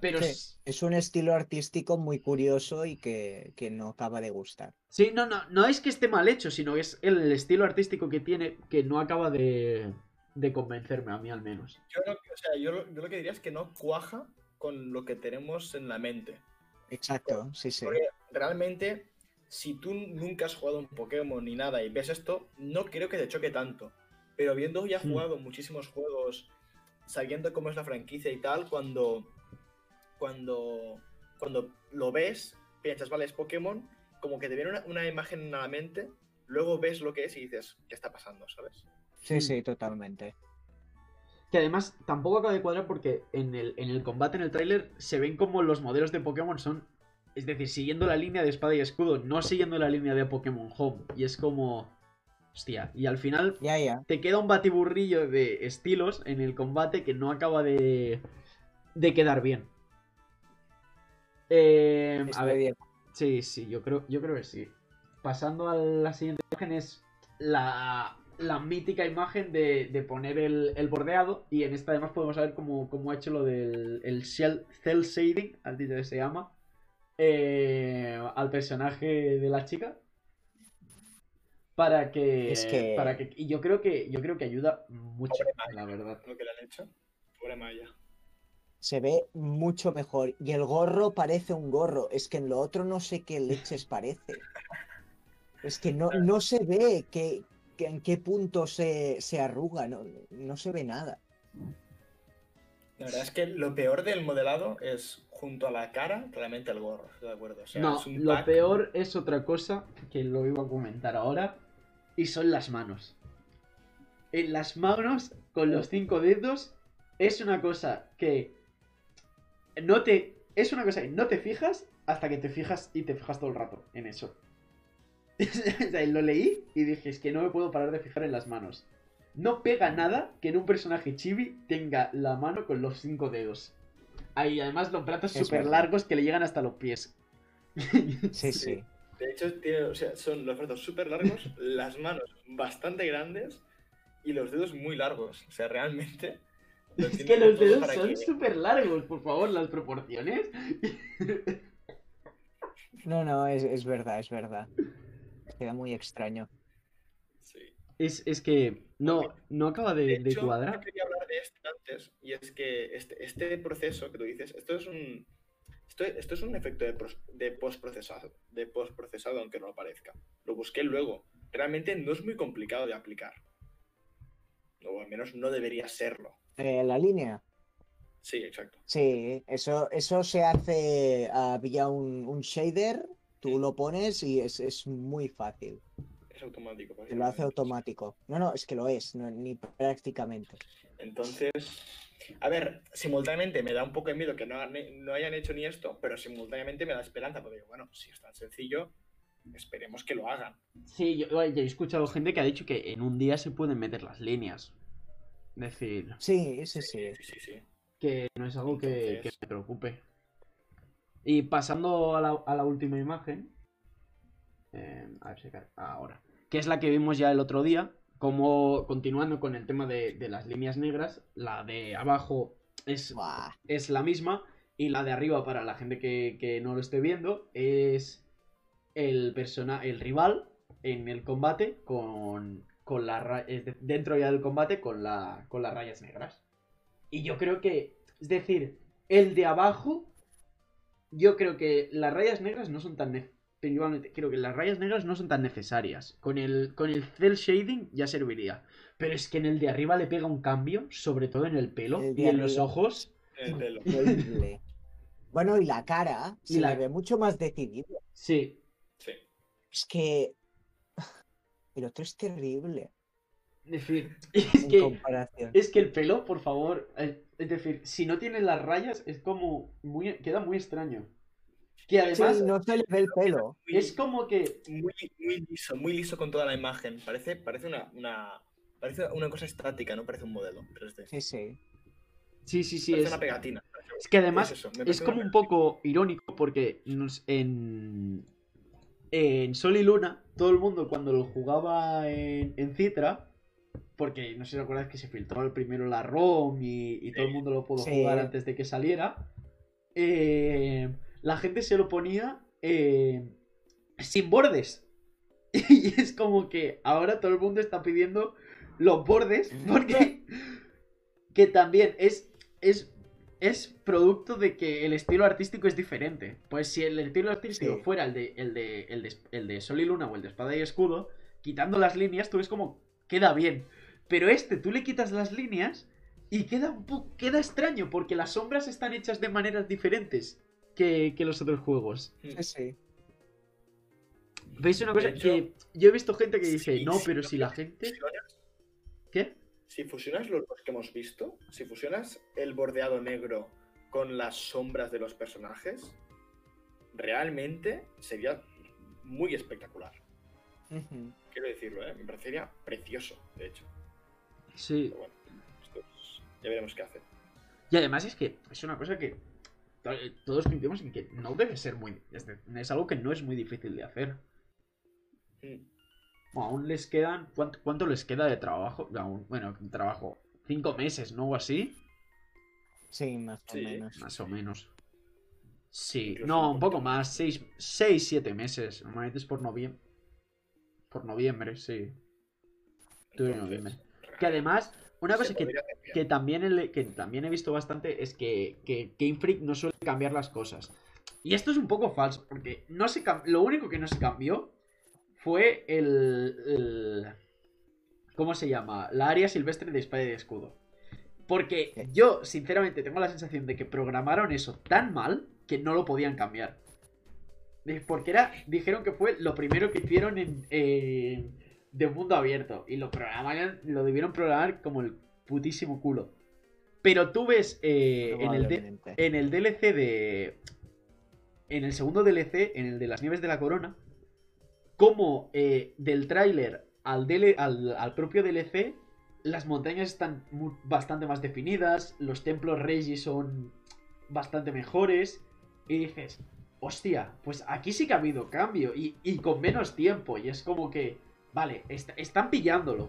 [SPEAKER 1] Pero
[SPEAKER 3] Sí, Es un estilo artístico muy curioso y que, que no acaba de gustar.
[SPEAKER 1] sí, no, no, no es que esté mal hecho, sino que es el estilo artístico que tiene que no acaba de, de convencerme, a mí al menos.
[SPEAKER 2] Yo, lo, que- o sea, yo, lo, yo lo que diría es que no cuaja con lo que tenemos en la mente.
[SPEAKER 3] Exacto, sí, sí.
[SPEAKER 2] Porque realmente, si tú nunca has jugado un Pokémon ni nada y ves esto, no creo que te choque tanto. Pero viendo ya
[SPEAKER 1] Hmm.
[SPEAKER 2] jugado muchísimos juegos, sabiendo cómo es la franquicia y tal, cuando, cuando, cuando lo ves, piensas, vale, es Pokémon, como que te viene una, una imagen a la mente, luego ves lo que es y dices, ¿qué está pasando? ¿Sabes?
[SPEAKER 3] Sí, sí, totalmente.
[SPEAKER 1] Que además tampoco acaba de cuadrar porque en el, en el combate, en el tráiler, se ven como los modelos de Pokémon son. Es decir, siguiendo la línea de espada y escudo, no siguiendo la línea de Pokémon Home. Y es como. Hostia. Y al final
[SPEAKER 3] Ya, ya.
[SPEAKER 1] te queda un batiburrillo de estilos en el combate que no acaba de. de quedar bien. Eh, a ver,
[SPEAKER 3] bien.
[SPEAKER 1] Sí, sí, yo creo, yo creo que sí. Pasando a la siguiente imagen es la, la mítica imagen de, de poner el, el bordeado. Y en esta además podemos ver cómo, cómo ha hecho lo del el shell, cel shading, al que se llama, eh, al personaje de la chica. Para que,
[SPEAKER 3] Es que-
[SPEAKER 1] para que. Y yo creo que. Yo creo que ayuda mucho,
[SPEAKER 2] Maya.
[SPEAKER 1] la verdad.
[SPEAKER 2] Lo que le han hecho. Pobre Maya.
[SPEAKER 3] Se ve mucho mejor. Y el gorro parece un gorro. Es que en lo otro no sé qué leches parece. Es que no, no se ve que, que en qué punto se, se arruga. No, no se ve nada.
[SPEAKER 2] La verdad es que lo peor del modelado es junto a la cara, claramente el gorro, de acuerdo. O sea,
[SPEAKER 1] no,
[SPEAKER 2] es un
[SPEAKER 1] lo
[SPEAKER 2] pack-
[SPEAKER 1] peor es otra cosa que lo iba a comentar ahora. Y son las manos. En las manos, con los cinco dedos, es una cosa que no te. Es una cosa que no te fijas hasta que te fijas y te fijas todo el rato en eso. Lo leí y dije, es que no me puedo parar de fijar en las manos. No pega nada que en un personaje chibi tenga la mano con los cinco dedos. Hay además los brazos súper largos que le llegan hasta los pies.
[SPEAKER 3] Sí, sí.
[SPEAKER 2] De hecho, tiene- o sea, son los brazos súper largos, las manos bastante grandes y los dedos muy largos. O sea, realmente.
[SPEAKER 1] Es que los dedos son súper largos, por favor, las proporciones.
[SPEAKER 3] No, no, es, es verdad, es verdad. Queda muy extraño.
[SPEAKER 1] Es, es que no, no acaba de,
[SPEAKER 2] De
[SPEAKER 1] de
[SPEAKER 2] hecho, yo
[SPEAKER 1] cuadrar.
[SPEAKER 2] quería hablar de esto antes, y es que este, este proceso que tú dices, esto es un. Esto, esto es un efecto de, pros- de postprocesado, de postprocesado, aunque no lo parezca. Lo busqué luego. Realmente no es muy complicado de aplicar. O al menos no debería serlo.
[SPEAKER 3] Eh, la línea.
[SPEAKER 2] Sí, exacto.
[SPEAKER 3] Sí, eso, eso se hace ah, vía un, un shader, tú lo pones y es, es muy fácil.
[SPEAKER 2] Es automático.
[SPEAKER 3] Lo hace automático. No, no, es que lo es, no- ni prácticamente.
[SPEAKER 2] Entonces, a ver, simultáneamente me da un poco de miedo que no, no hayan hecho ni esto, pero simultáneamente me da esperanza, porque digo, bueno, si es tan sencillo, esperemos que lo hagan.
[SPEAKER 1] Sí, yo, yo he escuchado gente que ha dicho que en un día se pueden meter las líneas. Es decir,
[SPEAKER 3] Sí, sí, sí.
[SPEAKER 2] Sí, sí, sí.
[SPEAKER 1] que no es algo que,
[SPEAKER 2] Entonces-
[SPEAKER 1] que me preocupe. Y pasando a la, a la última imagen. eh, a ver si ahora. Que es la que vimos ya el otro día. Como continuando con el tema de, de las líneas negras. La de abajo es es la misma. Y la de arriba, para la gente que, que no lo esté viendo, es el persona, el rival en el combate con, con la dentro ya del combate con, la, con las rayas negras. Y yo creo que, es decir, el de abajo, yo creo que las rayas negras no son tan ne- principalmente, creo que las rayas negras no son tan necesarias. Con el, con el cel shading ya serviría. Pero es que en el de arriba le pega un cambio, sobre todo en el pelo
[SPEAKER 3] El
[SPEAKER 1] y en los ojos.
[SPEAKER 2] El pelo.
[SPEAKER 3] Bueno, y la cara
[SPEAKER 1] Y
[SPEAKER 3] se
[SPEAKER 1] la-
[SPEAKER 3] le ve mucho más decidido.
[SPEAKER 1] Sí.
[SPEAKER 2] Sí.
[SPEAKER 3] Es que el otro es terrible
[SPEAKER 1] Es decir, es
[SPEAKER 3] en
[SPEAKER 1] que,
[SPEAKER 3] comparación.
[SPEAKER 1] es que el pelo, por favor. Es, es decir, si no tiene las rayas, es como. Muy, queda muy extraño. Que
[SPEAKER 3] Sí,
[SPEAKER 1] además
[SPEAKER 3] no se le ve el pelo.
[SPEAKER 1] Es como que.
[SPEAKER 2] muy, muy liso, muy liso con toda la imagen. Parece, parece una, una. Parece una cosa estática, no parece un modelo 3D.
[SPEAKER 3] Sí, sí.
[SPEAKER 1] Sí, sí, sí.
[SPEAKER 2] parece
[SPEAKER 1] Es,
[SPEAKER 2] una pegatina.
[SPEAKER 1] es que además
[SPEAKER 2] Es
[SPEAKER 1] es como un poco irónico porque nos- en. En Sol y Luna, todo el mundo cuando lo jugaba en, en Citra. Porque no sé si recuerdas que se filtró el primero la ROM y, y todo el mundo lo pudo
[SPEAKER 3] Sí.
[SPEAKER 1] jugar antes de que saliera. eh, la gente se lo ponía eh, sin bordes. Y es como que ahora todo el mundo está pidiendo los bordes porque que también es, es, es producto de que el estilo artístico es diferente. Pues si el estilo artístico
[SPEAKER 3] Sí.
[SPEAKER 1] fuera el de, el, de, el, de, el de Sol y Luna o el de Espada y Escudo, quitando las líneas, tú ves como queda bien. Pero este, tú le quitas las líneas y queda un poco, queda extraño porque las sombras están hechas de maneras diferentes que, que los otros juegos.
[SPEAKER 3] Sí.
[SPEAKER 1] ¿Veis una cosa?
[SPEAKER 2] Hecho,
[SPEAKER 1] que yo he visto gente que dice,
[SPEAKER 2] sí,
[SPEAKER 1] no, pero
[SPEAKER 2] sí,
[SPEAKER 1] si la gente...
[SPEAKER 2] fusionas-
[SPEAKER 1] ¿Qué?
[SPEAKER 2] Si fusionas los dos que hemos visto, si fusionas el bordeado negro con las sombras de los personajes, realmente sería muy espectacular. Quiero decirlo, ¿eh? Me parecería precioso, de hecho.
[SPEAKER 1] Sí.
[SPEAKER 2] Pero bueno, esto es- ya veremos qué hace.
[SPEAKER 1] Y además es que es una cosa que todos coincidimos en que no debe ser muy... Es, de- es algo que no es muy difícil de hacer.
[SPEAKER 2] Mm.
[SPEAKER 1] Bueno, aún les quedan... ¿Cuánto, cuánto les queda de trabajo? Aún- bueno, trabajo. Cinco meses, ¿no? O así.
[SPEAKER 3] Sí, más o
[SPEAKER 2] Sí.
[SPEAKER 3] menos.
[SPEAKER 1] Más o menos. Sí, no,
[SPEAKER 2] un
[SPEAKER 1] poco más. Seis, seis, siete meses. Normalmente es por noviembre. Por noviembre, sí.
[SPEAKER 2] Entonces,
[SPEAKER 1] noviembre. Que además, una cosa que, que también, he, que también he visto bastante es que, que Game Freak no suele cambiar las cosas. Y esto es un poco falso, porque no se lo único que no se cambió fue el, el- ¿Cómo se llama? La área silvestre de espada y de escudo. Porque yo, sinceramente, tengo la sensación de que programaron eso tan mal que no lo podían cambiar. Porque era, dijeron que fue lo primero que hicieron en, en- de mundo abierto. Y lo programaron, lo debieron programar como el putísimo culo. Pero tú ves eh, en, el de- en el DLC de. En el segundo DLC, en el de las nieves de la corona, como eh, del tráiler al, al, al propio DLC, las montañas están bastante más definidas, los templos Regi son bastante mejores, y dices, hostia, pues aquí sí que ha habido cambio, y, y con menos tiempo, y es como que, vale, est- están pillándolo.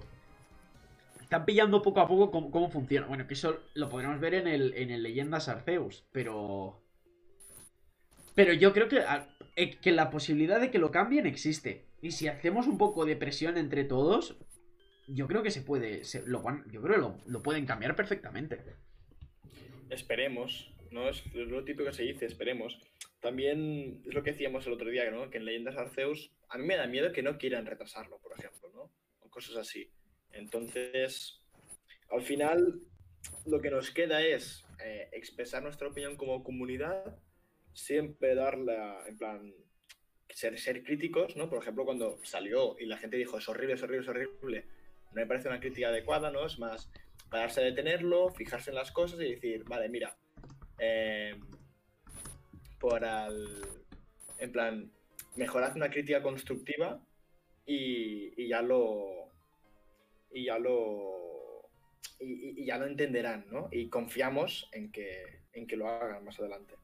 [SPEAKER 1] Están pillando poco a poco cómo, cómo funciona. Bueno, que eso lo podremos ver en el, en el Leyendas Arceus, pero... Pero yo creo que, eh, que la posibilidad de que lo cambien existe. Y si hacemos un poco de presión entre todos, yo creo que se puede. se- lo, yo creo que lo, lo pueden cambiar perfectamente.
[SPEAKER 2] Esperemos, ¿no? Es lo típico que se dice, esperemos. También es lo que decíamos el otro día, ¿no? Que en Leyendas Arceus, a mí me da miedo que no quieran retrasarlo, por ejemplo, ¿no? O cosas así. Entonces, al final, lo que nos queda es eh, expresar nuestra opinión como comunidad, siempre darla, en plan, ser, ser críticos, ¿no? Por ejemplo, cuando salió y la gente dijo, es horrible, es horrible, es horrible, no me parece una crítica adecuada, ¿no? Es más, pararse a detenerlo, fijarse en las cosas y decir, vale, mira, eh, por al, en plan, mejorad una crítica constructiva y, y ya lo, y ya lo, y, ya lo entenderán, ¿no? Y confiamos en que, en que lo hagan más adelante.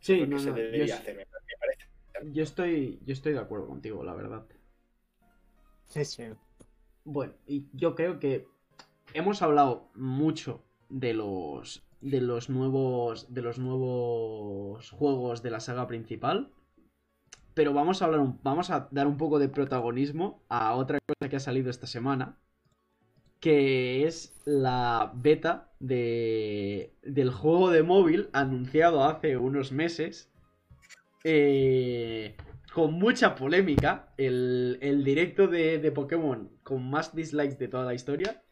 [SPEAKER 1] Sí,
[SPEAKER 2] Lo que
[SPEAKER 1] no,
[SPEAKER 2] se
[SPEAKER 1] no, yo,
[SPEAKER 2] debería hacer, me me parece.
[SPEAKER 1] yo estoy, yo estoy de acuerdo contigo, la verdad.
[SPEAKER 3] Sí, sí.
[SPEAKER 1] Bueno, y yo creo que hemos hablado mucho de los de los nuevos de los nuevos juegos de la saga principal, pero vamos a hablar un- vamos a dar un poco de protagonismo a otra cosa que ha salido esta semana, que es la beta de del juego de móvil anunciado hace unos meses. eh, con mucha polémica, el, el directo de, de Pokémon con más dislikes de toda la historia,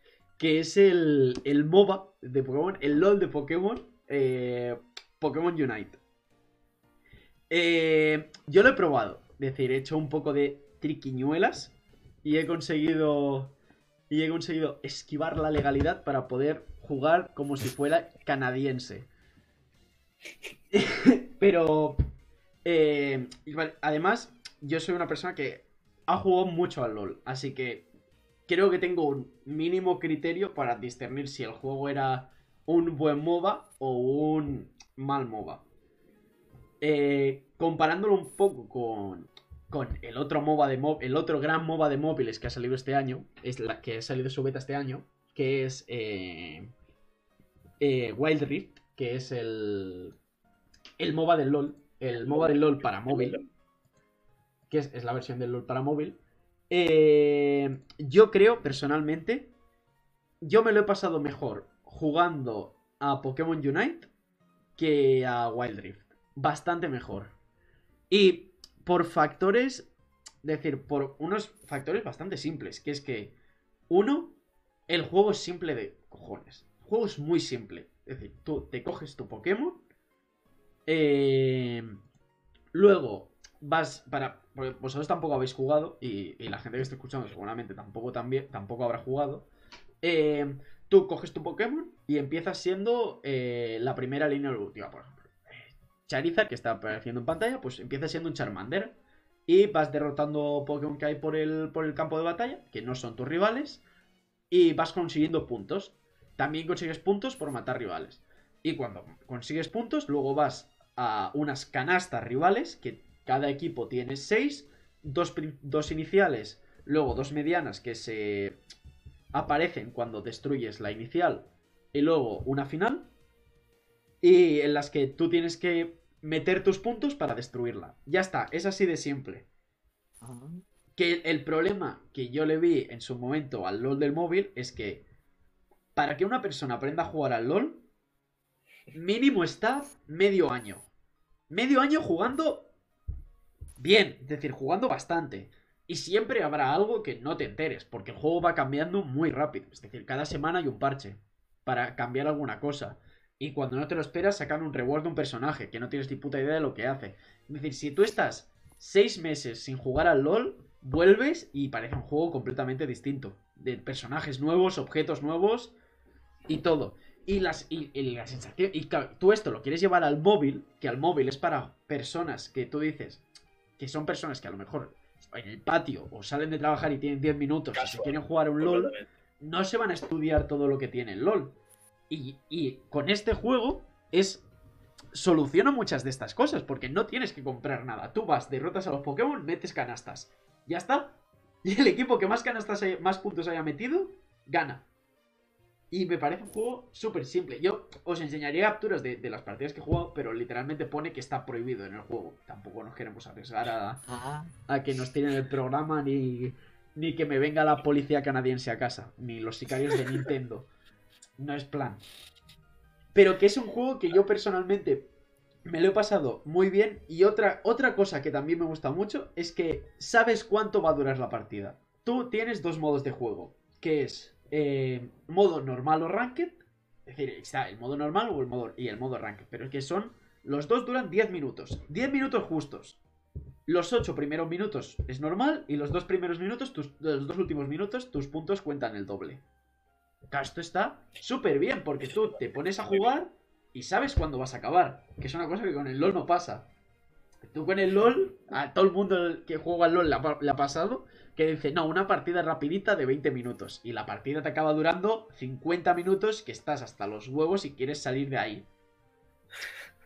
[SPEAKER 1] que es el, el MOBA de Pokémon, el LOL de Pokémon, eh, Pokémon Unite. Eh, yo lo he probado, es decir, he hecho un poco de triquiñuelas y he conseguido y he conseguido esquivar la legalidad para poder jugar como si fuera canadiense. Pero eh, además, yo soy una persona que ha jugado mucho al LOL, así que creo que tengo un mínimo criterio para discernir si el juego era un buen MOBA o un mal MOBA. Eh, comparándolo un poco con, con el otro MOBA de el otro gran MOBA de móviles que ha salido este año, es la que ha salido su beta este año, que es eh, eh, Wild Rift, que es el el MOBA del LoL, el MOBA del LoL para móvil, que es, la versión del LoL para móvil. Yo creo personalmente, yo me lo he pasado mejor jugando a Pokémon Unite que a Wild Rift. Bastante mejor. Y por factores, es decir, por unos factores bastante simples, que es que, uno, el juego es simple de cojones. El juego es muy simple. Es decir, tú te coges tu Pokémon, eh, luego vas para... vosotros tampoco habéis jugado, y, la gente que está escuchando seguramente tampoco, también, tampoco habrá jugado. Eh, tú coges tu Pokémon y empiezas siendo eh, la primera línea evolutiva, por ejemplo. Charizard, que está apareciendo en pantalla, pues empieza siendo un Charmander. Y vas derrotando Pokémon que hay por el, por el campo de batalla, que no son tus rivales. Y vas consiguiendo puntos. También consigues puntos por matar rivales. Y cuando consigues puntos, luego vas a unas canastas rivales, que cada equipo tiene 6. Dos, dos iniciales, luego dos medianas que se aparecen cuando destruyes la inicial y luego una final. Y en las que tú tienes que meter tus puntos para destruirla. Ya está, es así de simple. Que el problema que yo le vi en su momento al LOL del móvil es que para que una persona aprenda a jugar al LOL, mínimo está medio año. Medio año jugando bien, es decir, jugando bastante. Y siempre habrá algo que no te enteres, porque el juego va cambiando muy rápido. Es decir, cada semana hay un parche para cambiar alguna cosa. Y cuando no te lo esperas, sacan un reward de un personaje que no tienes ni puta idea de lo que hace. Es decir, si tú estás seis meses sin jugar al LOL, vuelves y parece un juego completamente distinto. De personajes nuevos, objetos nuevos y todo. Y, las, y, la sensación. Y tú esto lo quieres llevar al móvil, que al móvil es para personas que tú dices que son personas que a lo mejor en el patio o salen de trabajar y tienen 10 minutos y se quieren jugar un LOL, no se van a estudiar todo lo que tiene el LOL. Y, y con este juego es soluciona muchas de estas cosas, porque no tienes que comprar nada. Tú vas, derrotas a los Pokémon, metes canastas. Ya está. Y el equipo que más canastas, más puntos haya metido, gana. Y me parece un juego súper simple. Yo os enseñaría capturas de, las partidas que he jugado, pero literalmente pone que está prohibido en el juego. Tampoco nos queremos arriesgar a, ah. a que nos tiren el programa ni, ni que me venga la policía canadiense a casa, ni los sicarios de Nintendo. No es plan. Pero que es un juego que yo personalmente me lo he pasado muy bien. Y otra, otra cosa que también me gusta mucho es que sabes cuánto va a durar la partida. Tú tienes dos modos de juego, que es eh, modo normal o ranked. Es decir, está el modo normal o el modo, y el modo ranked. Pero es que son. Los dos duran 10 minutos. 10 minutos justos. Los 8 primeros minutos es normal. Y los dos primeros minutos, tus, los dos últimos minutos, tus puntos cuentan el doble. Esto está súper bien. Porque tú te pones a jugar y sabes cuándo vas a acabar. Que es una cosa que con el LOL no pasa. Tú con el LOL, a todo el mundo que juega al LOL le ha pasado que dice, no, una partida rapidita de 20 minutos. Y la partida te acaba durando 50 minutos que estás hasta los huevos y quieres salir de ahí.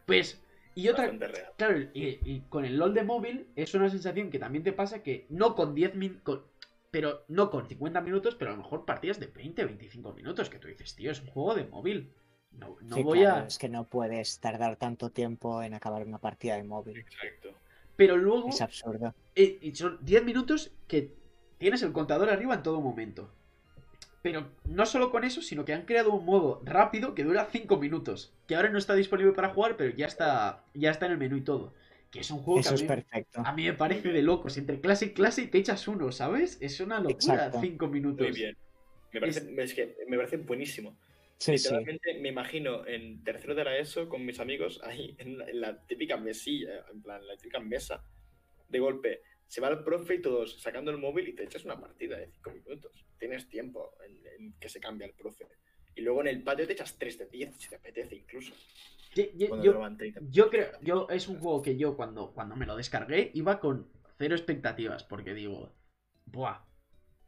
[SPEAKER 1] Pues, y otra... Claro, y, con el LOL de móvil es una sensación que también te pasa que no con 10 minutos... Pero no con 50 minutos, pero a lo mejor partidas de 20, 25 minutos. Que tú dices, tío, es un juego de móvil. No, voy a.
[SPEAKER 3] Es que no puedes tardar tanto tiempo en acabar una partida de móvil.
[SPEAKER 2] Exacto.
[SPEAKER 1] Pero luego.
[SPEAKER 3] Es absurdo.
[SPEAKER 1] Eh, y son 10 minutos que tienes el contador arriba en todo momento. Pero no solo con eso, sino que han creado un modo rápido que dura 5 minutos. Que ahora no está disponible para jugar, pero ya está, ya está en el menú y todo. Que es un juego
[SPEAKER 3] que
[SPEAKER 1] a
[SPEAKER 3] mí, es perfecto.
[SPEAKER 1] a mí me parece de locos. Entre clase y clase y te echas uno, ¿sabes? Es una locura 5 minutos.
[SPEAKER 2] Muy bien. Me parece, es... que me parece buenísimo.
[SPEAKER 3] Sí,
[SPEAKER 2] me imagino en tercero de la ESO con mis amigos ahí en la, en la típica mesilla, en plan, la típica mesa. De golpe, se va el profe y todos sacando el móvil y te echas una partida de 5 minutos. Tienes tiempo en, en que se cambia el profe. Y luego en el patio te echas 3 de 10 si te apetece incluso.
[SPEAKER 1] Yo,
[SPEAKER 2] te levanté y te-
[SPEAKER 1] yo creo, yo es un juego que yo cuando, cuando me lo descargué iba con cero expectativas, porque digo, buah,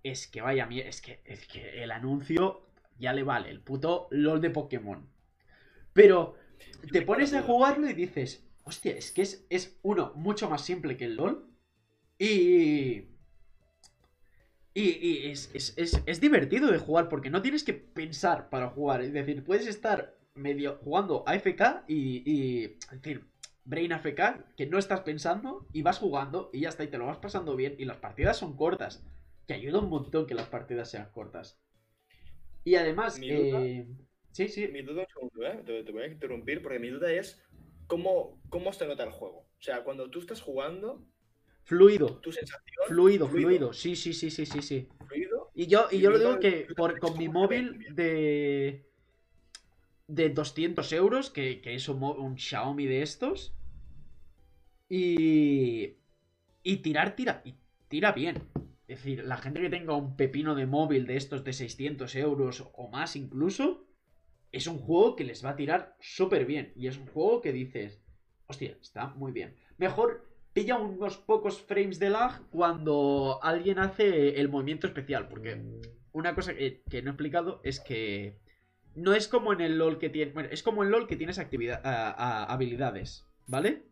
[SPEAKER 1] es que vaya mierda, es que, es que el anuncio ya le vale, el puto LOL de Pokémon. Pero te pones a jugarlo y dices, hostia, es que es, es uno, mucho más simple que el LOL. Y... Y, y es, es- es- es divertido de jugar porque no tienes que pensar para jugar. Es decir, puedes estar medio jugando AFK y, y es decir, Brain AFK, que no estás pensando y vas jugando y ya está, y te lo vas pasando bien. Y las partidas son cortas, que ayuda un montón que las partidas sean cortas. Y además,
[SPEAKER 2] Mi duda-
[SPEAKER 1] eh, sí, sí,
[SPEAKER 2] Mi duda, ¿eh? te, te voy a interrumpir porque mi duda es cómo, cómo se nota el juego. O sea, cuando tú estás jugando,
[SPEAKER 1] fluido,
[SPEAKER 2] tu sensación,
[SPEAKER 1] fluido,
[SPEAKER 2] fluido.
[SPEAKER 1] fluido, sí, sí, sí, sí, sí, sí.
[SPEAKER 2] fluido,
[SPEAKER 1] Y yo, y yo lo digo que por, con mi móvil de. de 200 euros, que, que es un, un Xiaomi de estos. Y. y tirar, tira. Y tira bien. Es decir, la gente que tenga un pepino de móvil de estos de 600 euros o más incluso. Es un juego que les va a tirar súper bien. Y es un juego que dices. Hostia, está muy bien. Mejor pilla unos pocos frames de lag cuando alguien hace el movimiento especial. Porque una cosa que, no he explicado es que no es como en el LOL que tiene. Bueno, es como en LOL que tienes actividad, habilidades, ¿vale?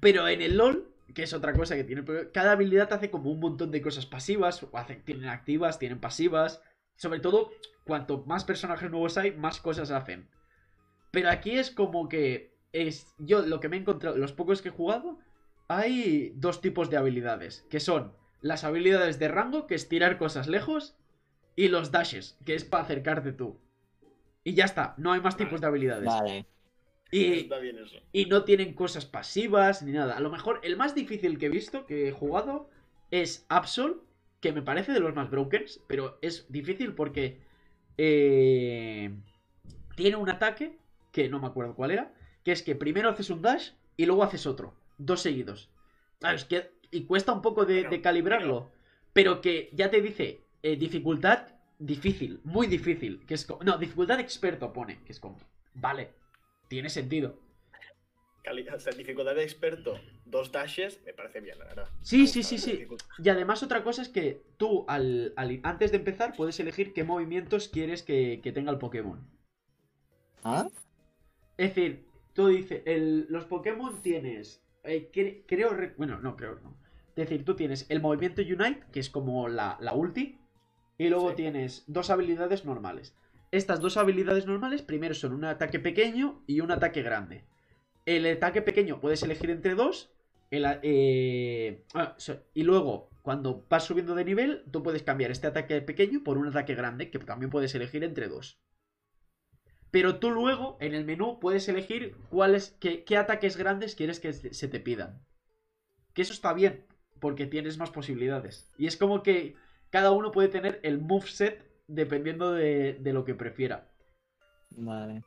[SPEAKER 1] Pero en el LOL, que es otra cosa que tiene. Cada habilidad hace como un montón de cosas pasivas. O hace- tienen activas, tienen pasivas. Sobre todo, cuanto más personajes nuevos hay, más cosas hacen. Pero aquí es como que. Es, yo lo que me he encontrado, los pocos que he jugado, hay dos tipos de habilidades. Que son las habilidades de rango, que es tirar cosas lejos. Y los dashes, que es para acercarte tú. Y ya está, no hay más tipos de habilidades.
[SPEAKER 3] Vale.
[SPEAKER 1] Y,
[SPEAKER 2] está bien eso.
[SPEAKER 1] y no tienen cosas pasivas ni nada. A lo mejor el más difícil que he visto, que he jugado, es Absol, que me parece de los más brokens, pero es difícil porque eh, tiene un ataque, que no me acuerdo cuál era, que es que primero haces un dash y luego haces otro, dos seguidos. Que, y cuesta un poco de,
[SPEAKER 2] Pero-
[SPEAKER 1] de calibrarlo, pero que ya te dice eh, dificultad difícil, muy difícil, que es no, dificultad experto pone, que es como, vale, tiene sentido.
[SPEAKER 2] O sea, dificultad de experto, dos dashes, me parece bien, la verdad.
[SPEAKER 1] Sí, sí, sí, sí. Y además otra cosa es que tú al, al- antes de empezar puedes elegir qué movimientos quieres que, que tenga el Pokémon.
[SPEAKER 3] ¿Ah?
[SPEAKER 1] Es decir, tú dices, el- los Pokémon tienes, eh, cre- creo, re- bueno, no creo, no. Es decir, tú tienes el movimiento Unite, que es como la, la ulti, y luego
[SPEAKER 2] Sí.
[SPEAKER 1] tienes dos habilidades normales. Estas dos habilidades normales primero son un ataque pequeño y un ataque grande. El ataque pequeño puedes elegir entre dos. eh, ah, y luego, cuando vas subiendo de nivel, tú puedes cambiar este ataque pequeño por un ataque grande, que también puedes elegir entre dos. Pero tú luego, en el menú, puedes elegir cuáles, qué, qué ataques grandes quieres que se te pidan. Que eso está bien, porque tienes más posibilidades. Y es como que cada uno puede tener el moveset dependiendo de, de lo que prefiera.
[SPEAKER 3] Vale.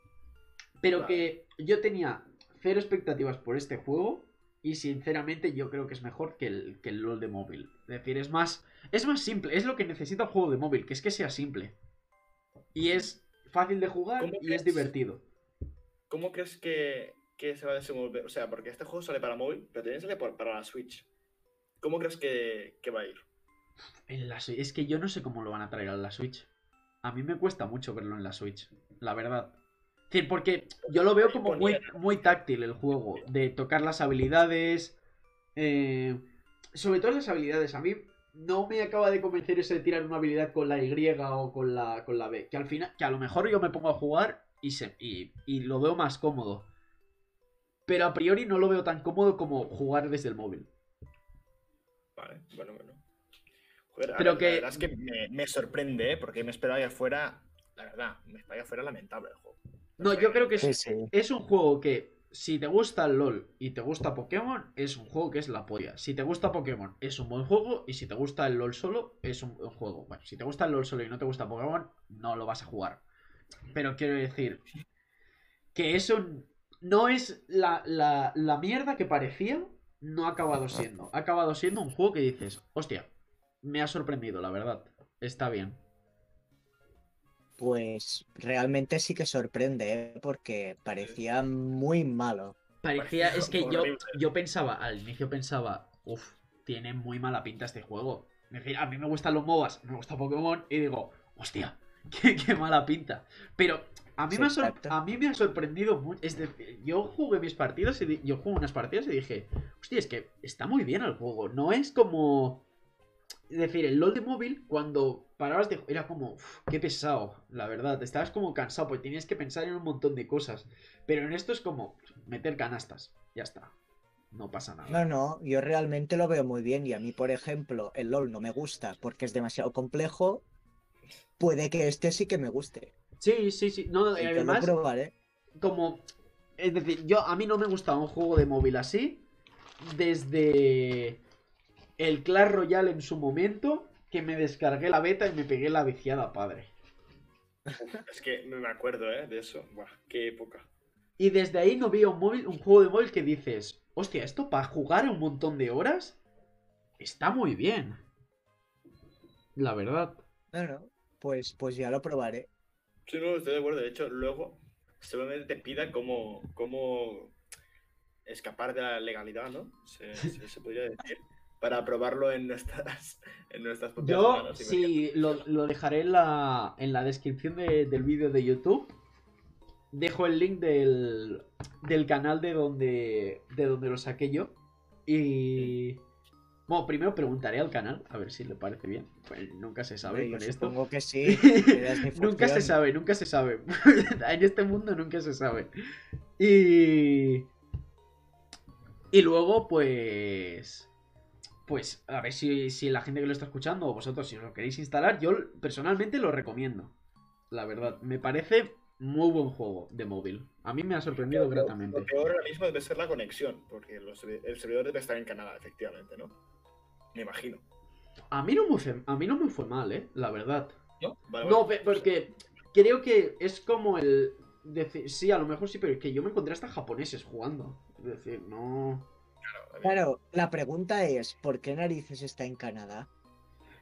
[SPEAKER 1] Pero
[SPEAKER 2] Vale.
[SPEAKER 1] que yo tenía cero expectativas por este juego. Y sinceramente yo creo que es mejor que el, que el LOL de móvil. Es decir, es más. Es más simple. Es lo que necesita un juego de móvil, que es que sea simple. Y es fácil de jugar
[SPEAKER 2] ¿Cómo
[SPEAKER 1] y es divertido.
[SPEAKER 2] ¿Cómo crees que, que se va a desenvolver? O sea, porque este juego sale para móvil, pero también sale por- para la Switch. ¿Cómo crees que, que va a ir?
[SPEAKER 1] En la Switch- es que yo no sé cómo lo van a traer a la Switch. A mí me cuesta mucho verlo en la Switch, la verdad. Es decir, porque yo lo veo como muy, muy táctil el juego, de tocar las habilidades. eh, sobre todo las habilidades. A mí no me acaba de convencer eso de tirar una habilidad con la Y o con la, con la B. Que al final, que a lo mejor yo me pongo a jugar y, se, y, y lo veo más cómodo. Pero a priori no lo veo tan cómodo como jugar desde el móvil.
[SPEAKER 2] Vale, bueno, bueno. Joder,
[SPEAKER 1] Pero
[SPEAKER 2] ver,
[SPEAKER 1] que-
[SPEAKER 2] La verdad es que me, me sorprende, ¿eh? Porque me esperaba allá afuera. La verdad, me esperaba allá afuera lamentable el juego.
[SPEAKER 1] No, yo creo que es,
[SPEAKER 3] Sí, sí.
[SPEAKER 1] es un juego que, si te gusta el LOL y te gusta Pokémon, es un juego que es la polla. Si te gusta Pokémon, es un buen juego. Y si te gusta el LOL solo, es un buen juego. Bueno, si te gusta el LOL solo y no te gusta Pokémon, no lo vas a jugar. pero quiero decir que eso no es la, la, la mierda que parecía, no ha acabado siendo. Ha acabado siendo un juego que dices, hostia, me ha sorprendido, la verdad. Está bien.
[SPEAKER 3] Pues realmente sí que sorprende, ¿eh? porque parecía muy malo.
[SPEAKER 1] Parecía, es que yo, yo pensaba, al inicio pensaba, uff, tiene muy mala pinta este juego. Es decir, a mí me gustan los MOBAs, me gusta Pokémon, y digo, hostia, qué, qué mala pinta. Pero a mí,
[SPEAKER 3] Sí,
[SPEAKER 1] me ha sor-
[SPEAKER 3] exacto.
[SPEAKER 1] a mí me ha sorprendido mucho. Es decir, yo jugué mis partidos y yo jugué unas partidas y dije, hostia, es que está muy bien el juego. No es como. Es decir, el LOL de móvil, cuando parabas de. Era como, "Uf, qué pesado, la verdad. Estabas como cansado porque tenías que pensar en un montón de cosas. Pero en esto es como meter canastas. Ya está. No pasa nada.
[SPEAKER 3] No, no, yo realmente lo veo muy bien y a mí, por ejemplo, el LOL no me gusta porque es demasiado complejo. Puede que este sí que me guste.
[SPEAKER 1] Sí, sí, sí. No,
[SPEAKER 3] Y lo
[SPEAKER 1] además,
[SPEAKER 3] probaré.
[SPEAKER 1] como. Es decir, yo a mí no me gustaba un juego de móvil así. Desde el Clash Royale en su momento. Que me descargué la beta y me pegué la viciada, padre.
[SPEAKER 2] Es que me acuerdo, ¿eh? De eso. Buah, qué época.
[SPEAKER 1] Y desde ahí no vi un móvil, un juego de móvil que dices, hostia, esto para jugar un montón de horas está muy bien. La verdad.
[SPEAKER 3] No, no, pues, pues ya lo probaré.
[SPEAKER 2] Sí, no, estoy de acuerdo. De hecho, luego seguramente te pida cómo, cómo escapar de la legalidad, ¿no? Se, se- se podría decir. Para probarlo en nuestras, en nuestras propias
[SPEAKER 1] Yo
[SPEAKER 2] manos.
[SPEAKER 1] sí, lo, lo dejaré en la, en la descripción de- del vídeo de YouTube. Dejo el link del, del canal de donde, de donde lo saqué yo. Y... Bueno, primero preguntaré al canal, a ver si le parece bien. Pues nunca se sabe
[SPEAKER 3] yo
[SPEAKER 1] con esto.
[SPEAKER 3] supongo que sí. que
[SPEAKER 1] nunca se sabe, nunca se sabe. en este mundo nunca se sabe. Y. Y luego, pues. Pues, a ver si, si la gente que lo está escuchando o vosotros, si os lo queréis instalar, yo personalmente lo recomiendo. La verdad, me parece muy buen juego de móvil. A mí me ha sorprendido
[SPEAKER 2] Lo-
[SPEAKER 1] gratamente.
[SPEAKER 2] Lo peor ahora mismo debe ser la conexión, porque los el servidor debe estar en Canadá, efectivamente, ¿no? Me imagino.
[SPEAKER 1] A mí no me fue, a mí no me fue mal, eh, la verdad.
[SPEAKER 2] ¿No? Vale,
[SPEAKER 1] No,
[SPEAKER 2] vale.
[SPEAKER 1] porque creo que es como el. decir- sí, a lo mejor sí, pero es que yo me encontré hasta japoneses jugando. Es decir, no.
[SPEAKER 3] Claro, la pregunta es, ¿por qué narices está en Canadá?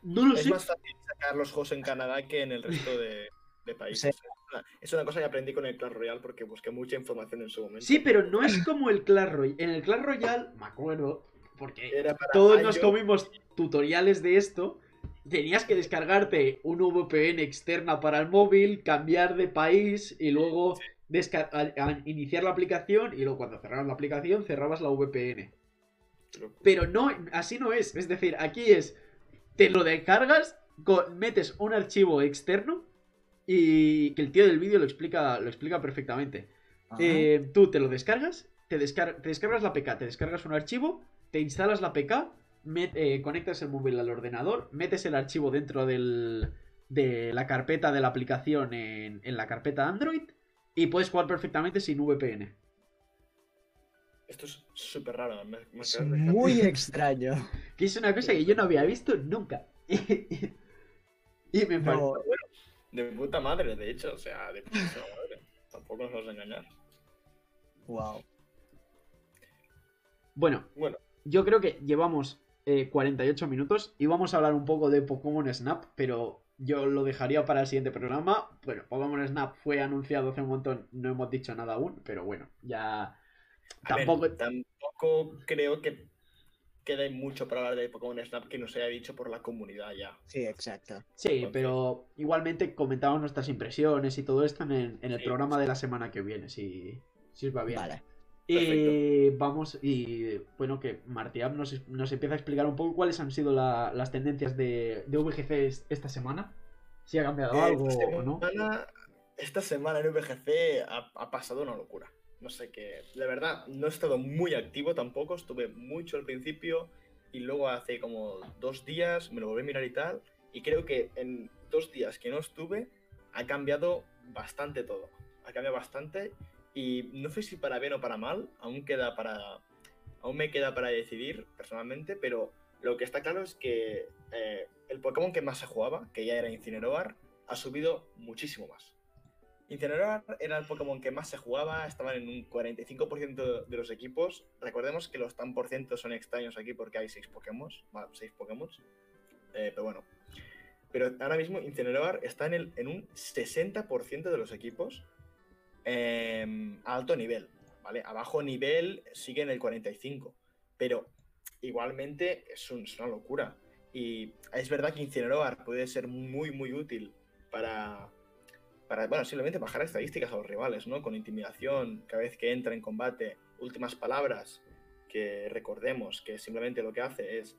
[SPEAKER 1] No lo
[SPEAKER 2] Es
[SPEAKER 1] sé.
[SPEAKER 2] más fácil sacar los juegos en Canadá que en el resto de, de países. Es una- Es una cosa que aprendí con el Clash Royale porque busqué mucha información en su momento.
[SPEAKER 1] Sí, pero no es como el Clash Royale. En el Clash Royale, me acuerdo, porque todos nos comimos tutoriales de esto. Tenías que descargarte un VPN externa para el móvil, cambiar de país y luego a- iniciar la aplicación y luego cuando cerrabas la aplicación cerrabas la VPN. Pero no, así no es. Es decir, aquí es, te lo descargas, metes un archivo externo y que el tío del vídeo lo explica, lo explica perfectamente. Eh, tú te lo descargas, te, descar- te descargas la PK, te descargas un archivo, te instalas la PK, eh, conectas el móvil al ordenador, metes el archivo dentro del, de la carpeta de la aplicación en, en la carpeta Android y puedes jugar perfectamente sin VPN.
[SPEAKER 2] Esto es súper raro. me- me
[SPEAKER 3] Es
[SPEAKER 2] acabas de dejar-
[SPEAKER 3] muy extraño.
[SPEAKER 1] Que es una cosa que yo no había visto nunca. y me.
[SPEAKER 3] No,
[SPEAKER 2] De puta madre, de hecho. O sea, de puta madre. Tampoco nos vamos a engañar.
[SPEAKER 3] wow.
[SPEAKER 1] Bueno,
[SPEAKER 2] Bueno,
[SPEAKER 1] yo creo que llevamos eh, 48 minutos y vamos a hablar un poco de Pokémon Snap, pero yo lo dejaría para el siguiente programa. Bueno, Pokémon Snap fue anunciado hace un montón, no hemos dicho nada aún, pero bueno, ya
[SPEAKER 2] ver,
[SPEAKER 1] tampoco...
[SPEAKER 2] tampoco creo que quede mucho para hablar de Pokémon Snap que nos haya dicho por la comunidad ya.
[SPEAKER 3] Sí, exacto.
[SPEAKER 1] Sí,
[SPEAKER 2] Entonces-
[SPEAKER 1] pero igualmente comentamos nuestras impresiones y todo esto en el, en el
[SPEAKER 2] Sí,
[SPEAKER 1] programa de la semana que viene, si, si os va bien.
[SPEAKER 3] Vale.
[SPEAKER 1] Y vamos, y bueno, que Martiab nos, nos empieza a explicar un poco cuáles han sido la- las tendencias de, de VGC es- esta semana. Si ha cambiado
[SPEAKER 2] Eh,
[SPEAKER 1] algo
[SPEAKER 2] esta
[SPEAKER 1] o no.
[SPEAKER 2] semana- Esta semana en VGC ha, ha pasado una locura. No sé qué. La verdad, no he estado muy activo tampoco. Estuve mucho al principio y luego hace como dos días me lo volví a mirar y tal. Y creo que en dos días que no estuve ha cambiado bastante todo. Ha cambiado bastante y no sé si para bien o para mal. Aún queda para. Aún me queda para decidir personalmente, pero lo que está claro es que eh, el Pokémon que más se jugaba, que ya era Incineroar, ha subido muchísimo más. Incineroar era el Pokémon que más se jugaba, estaban en un 45% de los equipos. Recordemos que los tan por ciento son extraños aquí porque hay 6 Pokémon, 6 Pokémon. Eh, pero bueno. Pero ahora mismo Incineroar está en, el, en un 60% de los equipos em, alto nivel. ¿vale? A bajo nivel sigue en el 45%. Pero igualmente es, una locura. Y es verdad que Incineroar puede ser muy, muy útil para, para, bueno, simplemente bajar estadísticas a los rivales, ¿no? Con intimidación, cada vez que entra en combate, últimas palabras, que recordemos que simplemente lo que hace es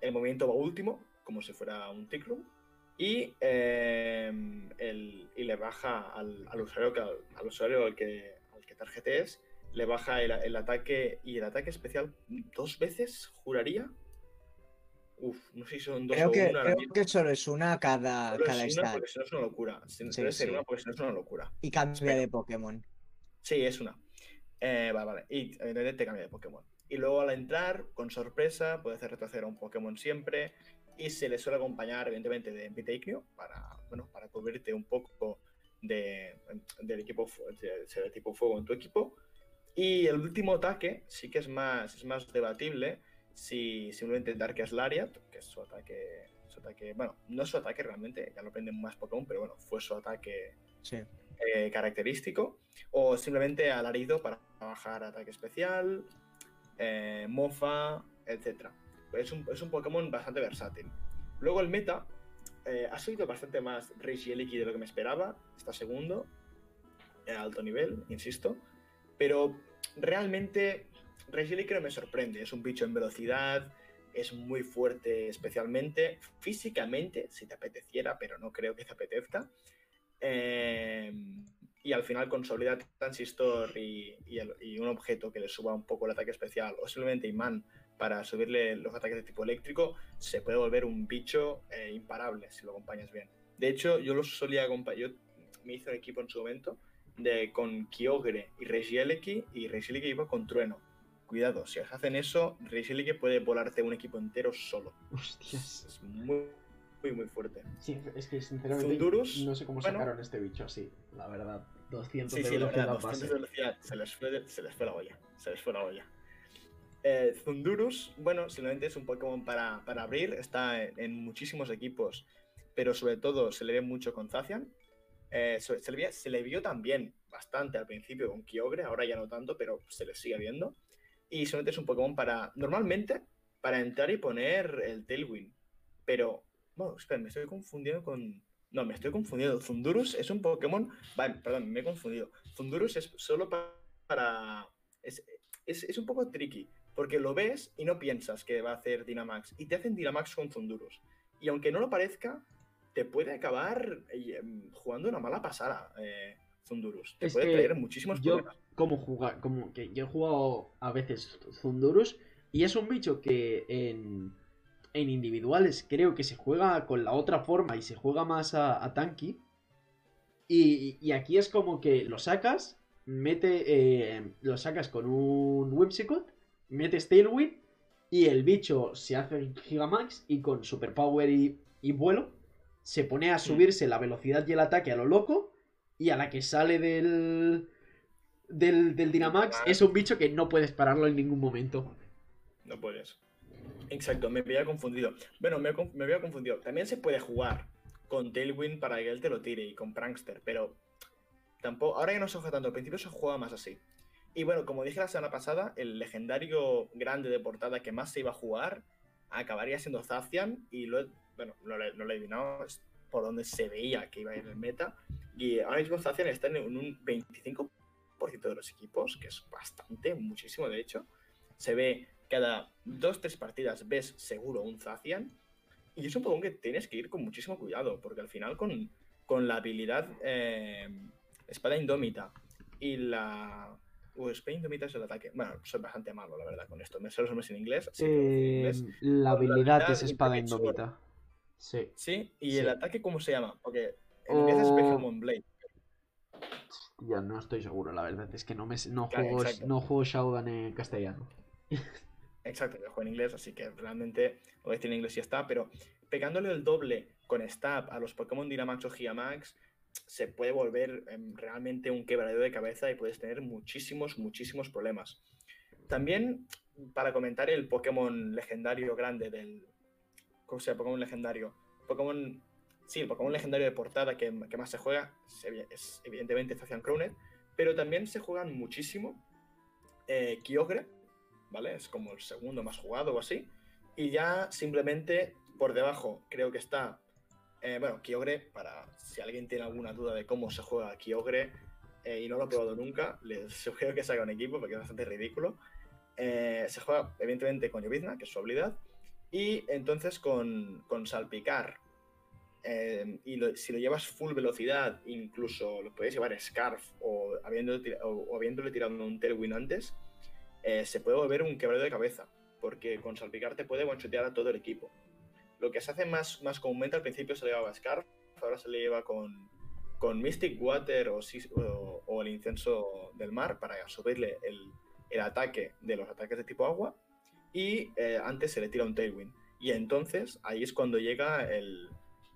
[SPEAKER 2] el movimiento va último, como si fuera un Ticklum, y, eh, y le baja al, usuario, que, al usuario al que, al que le baja el, el ataque y el ataque especial dos veces, juraría, Uf, no sé si son dos
[SPEAKER 3] creo
[SPEAKER 2] o
[SPEAKER 3] que,
[SPEAKER 2] una.
[SPEAKER 3] Creo que solo es una cada,
[SPEAKER 2] solo
[SPEAKER 3] cada
[SPEAKER 2] es una porque si no es una locura. Si sí, sí. una porque si no es una locura.
[SPEAKER 3] Y cambia de Pokémon.
[SPEAKER 2] Sí, es una. Eh, vale, vale. Y evidentemente te cambia de Pokémon. Y luego al entrar, con sorpresa, puede hacer retroceder a un Pokémon siempre. Y se le suele acompañar, evidentemente, de Piteignio para, bueno, para cubrirte un poco de, del equipo de, de tipo fuego en tu equipo. Y el último ataque sí que es más, es más debatible si simplemente Darkest Lariat, que es su ataque, su ataque, bueno, no es su ataque realmente, ya lo aprenden más Pokémon, pero bueno, fue su ataque
[SPEAKER 3] sí.
[SPEAKER 2] eh, característico, o simplemente Alarido para bajar ataque especial, eh, Mofa, etc. Es un, es un, Pokémon bastante versátil. Luego el meta eh, ha subido bastante más Regieleki de lo que me esperaba, está segundo, a alto nivel, insisto, pero realmente Regieleki no me sorprende, es un bicho en velocidad, es muy fuerte especialmente, físicamente, si te apeteciera, pero no creo que te apetezca. Eh, y al final con Soledad Transistor y, y, y, un objeto que le suba un poco el ataque especial o simplemente imán para subirle los ataques de tipo eléctrico, se puede volver un bicho eh, imparable si lo acompañas bien. De hecho, yo lo solía acompañar, yo me hice un equipo en su momento de, con Kyogre y Regieleki y Regieleki iba con Trueno cuidado, si hacen eso, Regieleki puede volarte un equipo entero solo.
[SPEAKER 1] Hostias.
[SPEAKER 2] Es muy, muy, muy fuerte.
[SPEAKER 1] Sí, es que sinceramente
[SPEAKER 2] Zundurus,
[SPEAKER 1] no sé cómo
[SPEAKER 2] bueno,
[SPEAKER 1] sacaron este bicho así, la verdad. 200
[SPEAKER 2] sí,
[SPEAKER 1] de
[SPEAKER 2] sí, la
[SPEAKER 1] velocidad
[SPEAKER 2] verdad, 200 de velocidad, se les, fue, se les fue la olla. Se les fue la olla. Eh, Zundurus, bueno, simplemente es un Pokémon para, para abrir, está en, muchísimos equipos, pero sobre todo se le ve mucho con Zacian. Eh, se, le, vio también bastante al principio con Kyogre, ahora ya no tanto, pero se le sigue viendo. Y solamente es un Pokémon para, normalmente, para entrar y poner el Tailwind. Pero, bueno, espera, me estoy confundiendo con... No, me estoy confundiendo. Zundurus es un Pokémon... Vale, perdón, me he confundido. Zundurus es solo para... Es, es, es, un poco tricky, porque lo ves y no piensas que va a hacer Dynamax. Y te hacen Dynamax con Zundurus. Y aunque no lo parezca, te puede acabar eh, jugando una mala pasada. Eh, Zundurus. Te
[SPEAKER 1] es
[SPEAKER 2] puede traer muchísimos
[SPEAKER 1] yo,
[SPEAKER 2] problemas.
[SPEAKER 1] Como jugar, como que yo he jugado a veces Zundurus y es un bicho que en, en, individuales creo que se juega con la otra forma y se juega más a, a tanky. Y, y, aquí es como que lo sacas, mete, eh, lo sacas con un Whimsicott, metes Tailwind y el bicho se hace Gigamax y con Superpower y, y vuelo se pone a subirse la velocidad y el ataque a lo loco y a la que sale del, del, del Dynamax es un bicho que no puedes pararlo en ningún momento.
[SPEAKER 2] No puedes. Exacto, me había confundido. Bueno, me, me había confundido. También se puede jugar con Tailwind para que él te lo tire y con Prankster, pero tampoco. Ahora ya no se juega tanto, al principio se juega más así. Y bueno, como dije la semana pasada, el legendario grande de portada que más se iba a jugar acabaría siendo Zacian y lo bueno, no lo, he adivinado, por donde se veía que iba a ir el meta. Y ahora mismo Zacian está en un 25% de los equipos, que es bastante, muchísimo de hecho. Se ve cada 2-3 partidas, ves seguro un Zacian. Y es un Pokémon que tienes que ir con muchísimo cuidado, porque al final con, con la habilidad eh, Espada Indómita y la... Espada Indómita es el ataque. Bueno, soy bastante malo, la verdad, con esto. Me sé los nombres en inglés.
[SPEAKER 1] Sí, eh, en inglés. La, habilidad la habilidad es Espada Indómita. Sí.
[SPEAKER 2] Sí, ¿y sí. el ataque cómo se llama? Porque en inglés oh... es Behemoth Blade.
[SPEAKER 1] Ya no estoy seguro, la verdad. Es que no, me, no, claro, juego, no juego en castellano.
[SPEAKER 2] Exacto, yo juego en inglés, así que realmente lo voy a decir en inglés y ya está. Pero pegándole el doble con Stab a los Pokémon Dynamax o Gigamax, se puede volver em, realmente un quebradero de cabeza y puedes tener muchísimos, muchísimos problemas. También, para comentar el Pokémon legendario grande del... ¿Cómo se llama? Pokémon legendario. Pokémon... Sí, el Pokémon legendario de portada que, más se juega es, evidentemente Zacian Crownet, pero también se juegan muchísimo eh, Kyogre, ¿vale? Es como el segundo más jugado o así. Y ya simplemente por debajo creo que está eh, bueno, Kyogre, para si alguien tiene alguna duda de cómo se juega Kyogre eh, y no lo ha probado nunca, les sugiero que salga un equipo porque es bastante ridículo. Eh, se juega evidentemente con Llovizna, que es su habilidad, y entonces con, Salpicar. y si lo llevas full velocidad, incluso lo puedes llevar Scarf o, habiéndole, o, habiéndole tirado un Tailwind antes, se puede volver un quebrado de cabeza, porque con Salpicar te puede one a todo el equipo. Lo que se hace más, más comúnmente al principio se le llevaba Scarf, ahora se le lleva con, con Mystic Water o, o, el incenso del mar para subirle el, el, ataque de los ataques de tipo agua. Y eh, antes se le tira un Tailwind. Y entonces ahí es cuando llega el,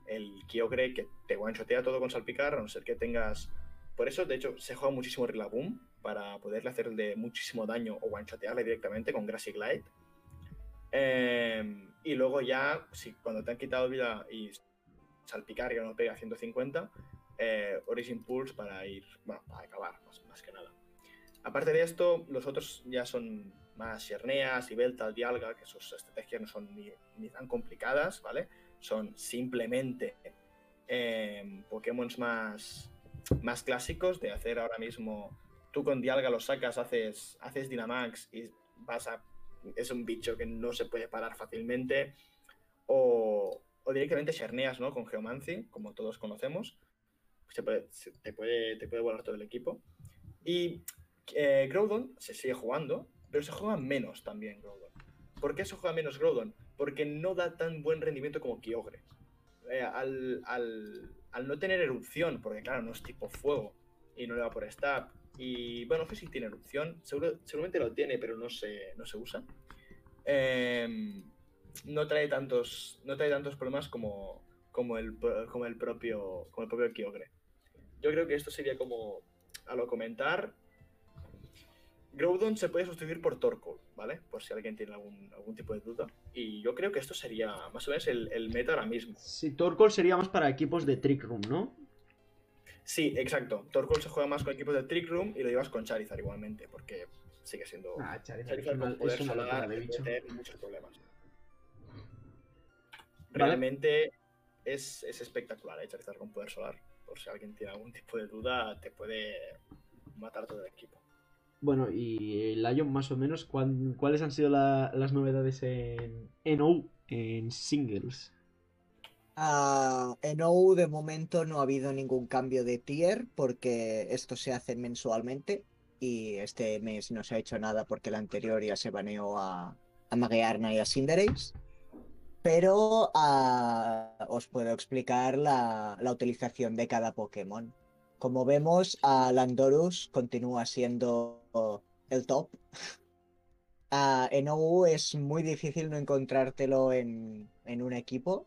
[SPEAKER 2] el Kyogre que te one-shotea todo con salpicar, a no ser que tengas. Por eso, de hecho, se juega muchísimo Rillaboom para poderle hacerle muchísimo daño o one-shotearle directamente con Grassy Glide. Eh, y luego ya, si cuando te han quitado vida y salpicar y no pega 150, eh, Origin Pulse para ir, bueno, para acabar, más, que nada. Aparte de esto, los otros ya son más Xerneas, Ibeltal, Dialga, que sus estrategias no son ni, tan complicadas, ¿vale? Son simplemente eh, Pokémon más, más clásicos de hacer ahora mismo. Tú con Dialga lo sacas, haces, haces Dynamax y vas a es un bicho que no se puede parar fácilmente. O, directamente Cherneas, ¿no? Con Geomancy, como todos conocemos. Se puede, te, puede, te puede volar todo el equipo. Y eh, Groudon se sigue jugando, pero se juega menos también Groudon. ¿Por qué se juega menos Groudon? Porque no da tan buen rendimiento como Kyogre. Eh, al, al, no tener erupción, porque claro, no es tipo fuego y no le va por stab, y bueno, no sé si tiene erupción, seguramente lo tiene, pero no se, no se usa. Em, no, trae tantos, no trae tantos problemas como, como, el, como, el propio, como el propio Kyogre. Yo creo que esto sería como a lo comentar. Groudon se puede sustituir por Torkoal, ¿vale? Por si alguien tiene algún, algún tipo de duda. Y yo creo que esto sería más o menos el, el meta ahora mismo.
[SPEAKER 1] Sí, Torkoal sería más para equipos de Trick Room, ¿no?
[SPEAKER 2] Sí, exacto. Torkoal se juega más con equipos de Trick Room y lo llevas con Charizard igualmente, porque sigue siendo.
[SPEAKER 1] Ah, Charizard, Charizard con poder es solar de bicho.
[SPEAKER 2] muchos problemas. Realmente es, es, espectacular, ¿eh? Charizard con poder solar. Por si alguien tiene algún tipo de duda, te puede matar todo el equipo.
[SPEAKER 1] Bueno, y Lion, más o menos, ¿cuáles han sido las novedades en, en OU, en singles?
[SPEAKER 3] Uh, en OU de momento no ha habido ningún cambio de tier porque esto se hace mensualmente y este mes no se ha hecho nada porque el anterior ya se baneó a, a Magearna y a Cinderace. Pero uh, os puedo explicar la, la, utilización de cada Pokémon. Como vemos, a Landorus continúa siendo el top. Uh, en OU es muy difícil no encontrártelo en, en un equipo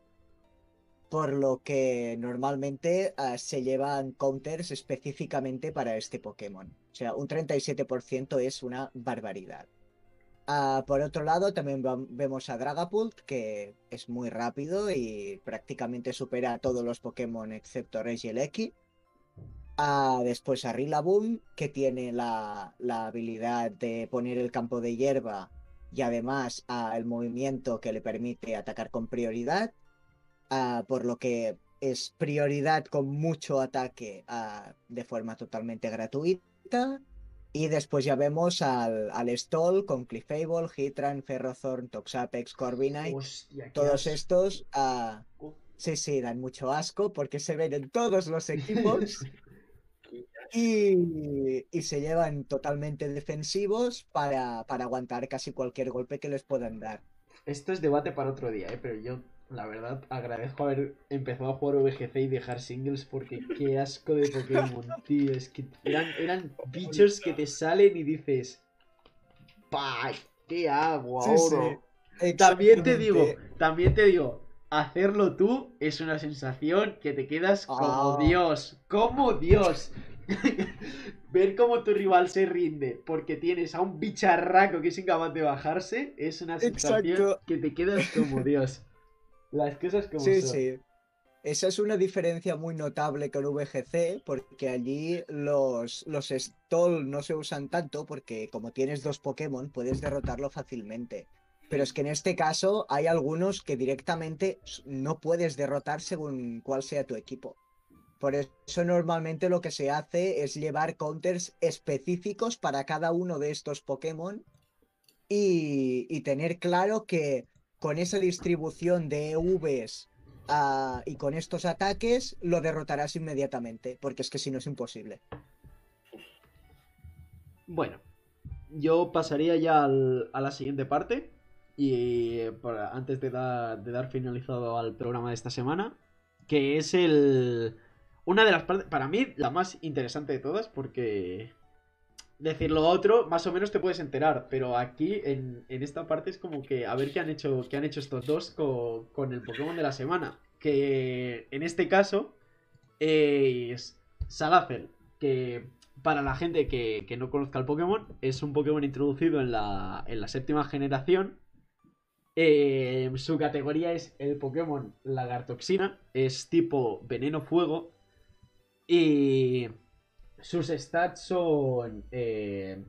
[SPEAKER 3] por lo que normalmente ah, se llevan counters específicamente para este Pokémon. O sea, un 37% es una barbaridad. Ah, por otro lado, también vemos a Dragapult, que es muy rápido y prácticamente supera a todos los Pokémon excepto Regieleki. Uh, después a Rillaboom, que tiene la, habilidad de poner el campo de hierba y además el movimiento que le permite atacar con prioridad. Ah, por lo que es prioridad con mucho ataque ah, de forma totalmente gratuita. Y después ya vemos al, al Stall con Clefable, Hitran, Ferrothorn, Toxapex, Corviknight. todos estos, uh, sí, sí, dan mucho asco porque se ven en todos los equipos. y, y, se llevan totalmente defensivos para, para aguantar casi cualquier golpe que les puedan dar.
[SPEAKER 1] Esto es debate para otro día, ¿eh? pero yo la verdad, agradezco haber empezado a jugar VGC y dejar singles porque qué asco de Pokémon, tío. Es que eran, eran bichos que te salen y dices, ¡Pah! ¿Qué hago ahora? También te digo, también te digo, hacerlo tú es una sensación que te quedas como
[SPEAKER 3] Ah.
[SPEAKER 1] Dios, como Dios. Ver cómo tu rival se rinde porque tienes a un bicharraco que es incapaz de bajarse es una sensación
[SPEAKER 3] Exacto.
[SPEAKER 1] que te quedas como Dios. Las cosas como
[SPEAKER 3] Sí,
[SPEAKER 1] son.
[SPEAKER 3] sí. Esa es una diferencia muy notable con VGC, porque allí los, los stall no se usan tanto, porque como tienes dos Pokémon, puedes derrotarlo fácilmente. Pero es que en este caso hay algunos que directamente no puedes derrotar según cuál sea tu equipo. Por eso normalmente lo que se hace es llevar counters específicos para cada uno de estos Pokémon y, y tener claro que con esa distribución de EVs ah, y con estos ataques lo derrotarás inmediatamente, porque es que si no es imposible.
[SPEAKER 1] Bueno, yo pasaría ya al- a la siguiente parte. Y eh, para- antes de, dar- de dar finalizado al programa de esta semana, que es el. Una de las partes, para mí, la más interesante de todas, porque. Decir lo otro, más o menos te puedes enterar, pero aquí en, en esta parte es como que a ver qué han hecho, qué han hecho estos dos con, con el Pokémon de la semana. Que en este caso es Salazel, que para la gente que, que no conozca el Pokémon, es un Pokémon introducido en la, en la séptima generación. Eh, su categoría es el Pokémon Lagartoxina, es tipo veneno fuego. Y sus stats son. eh,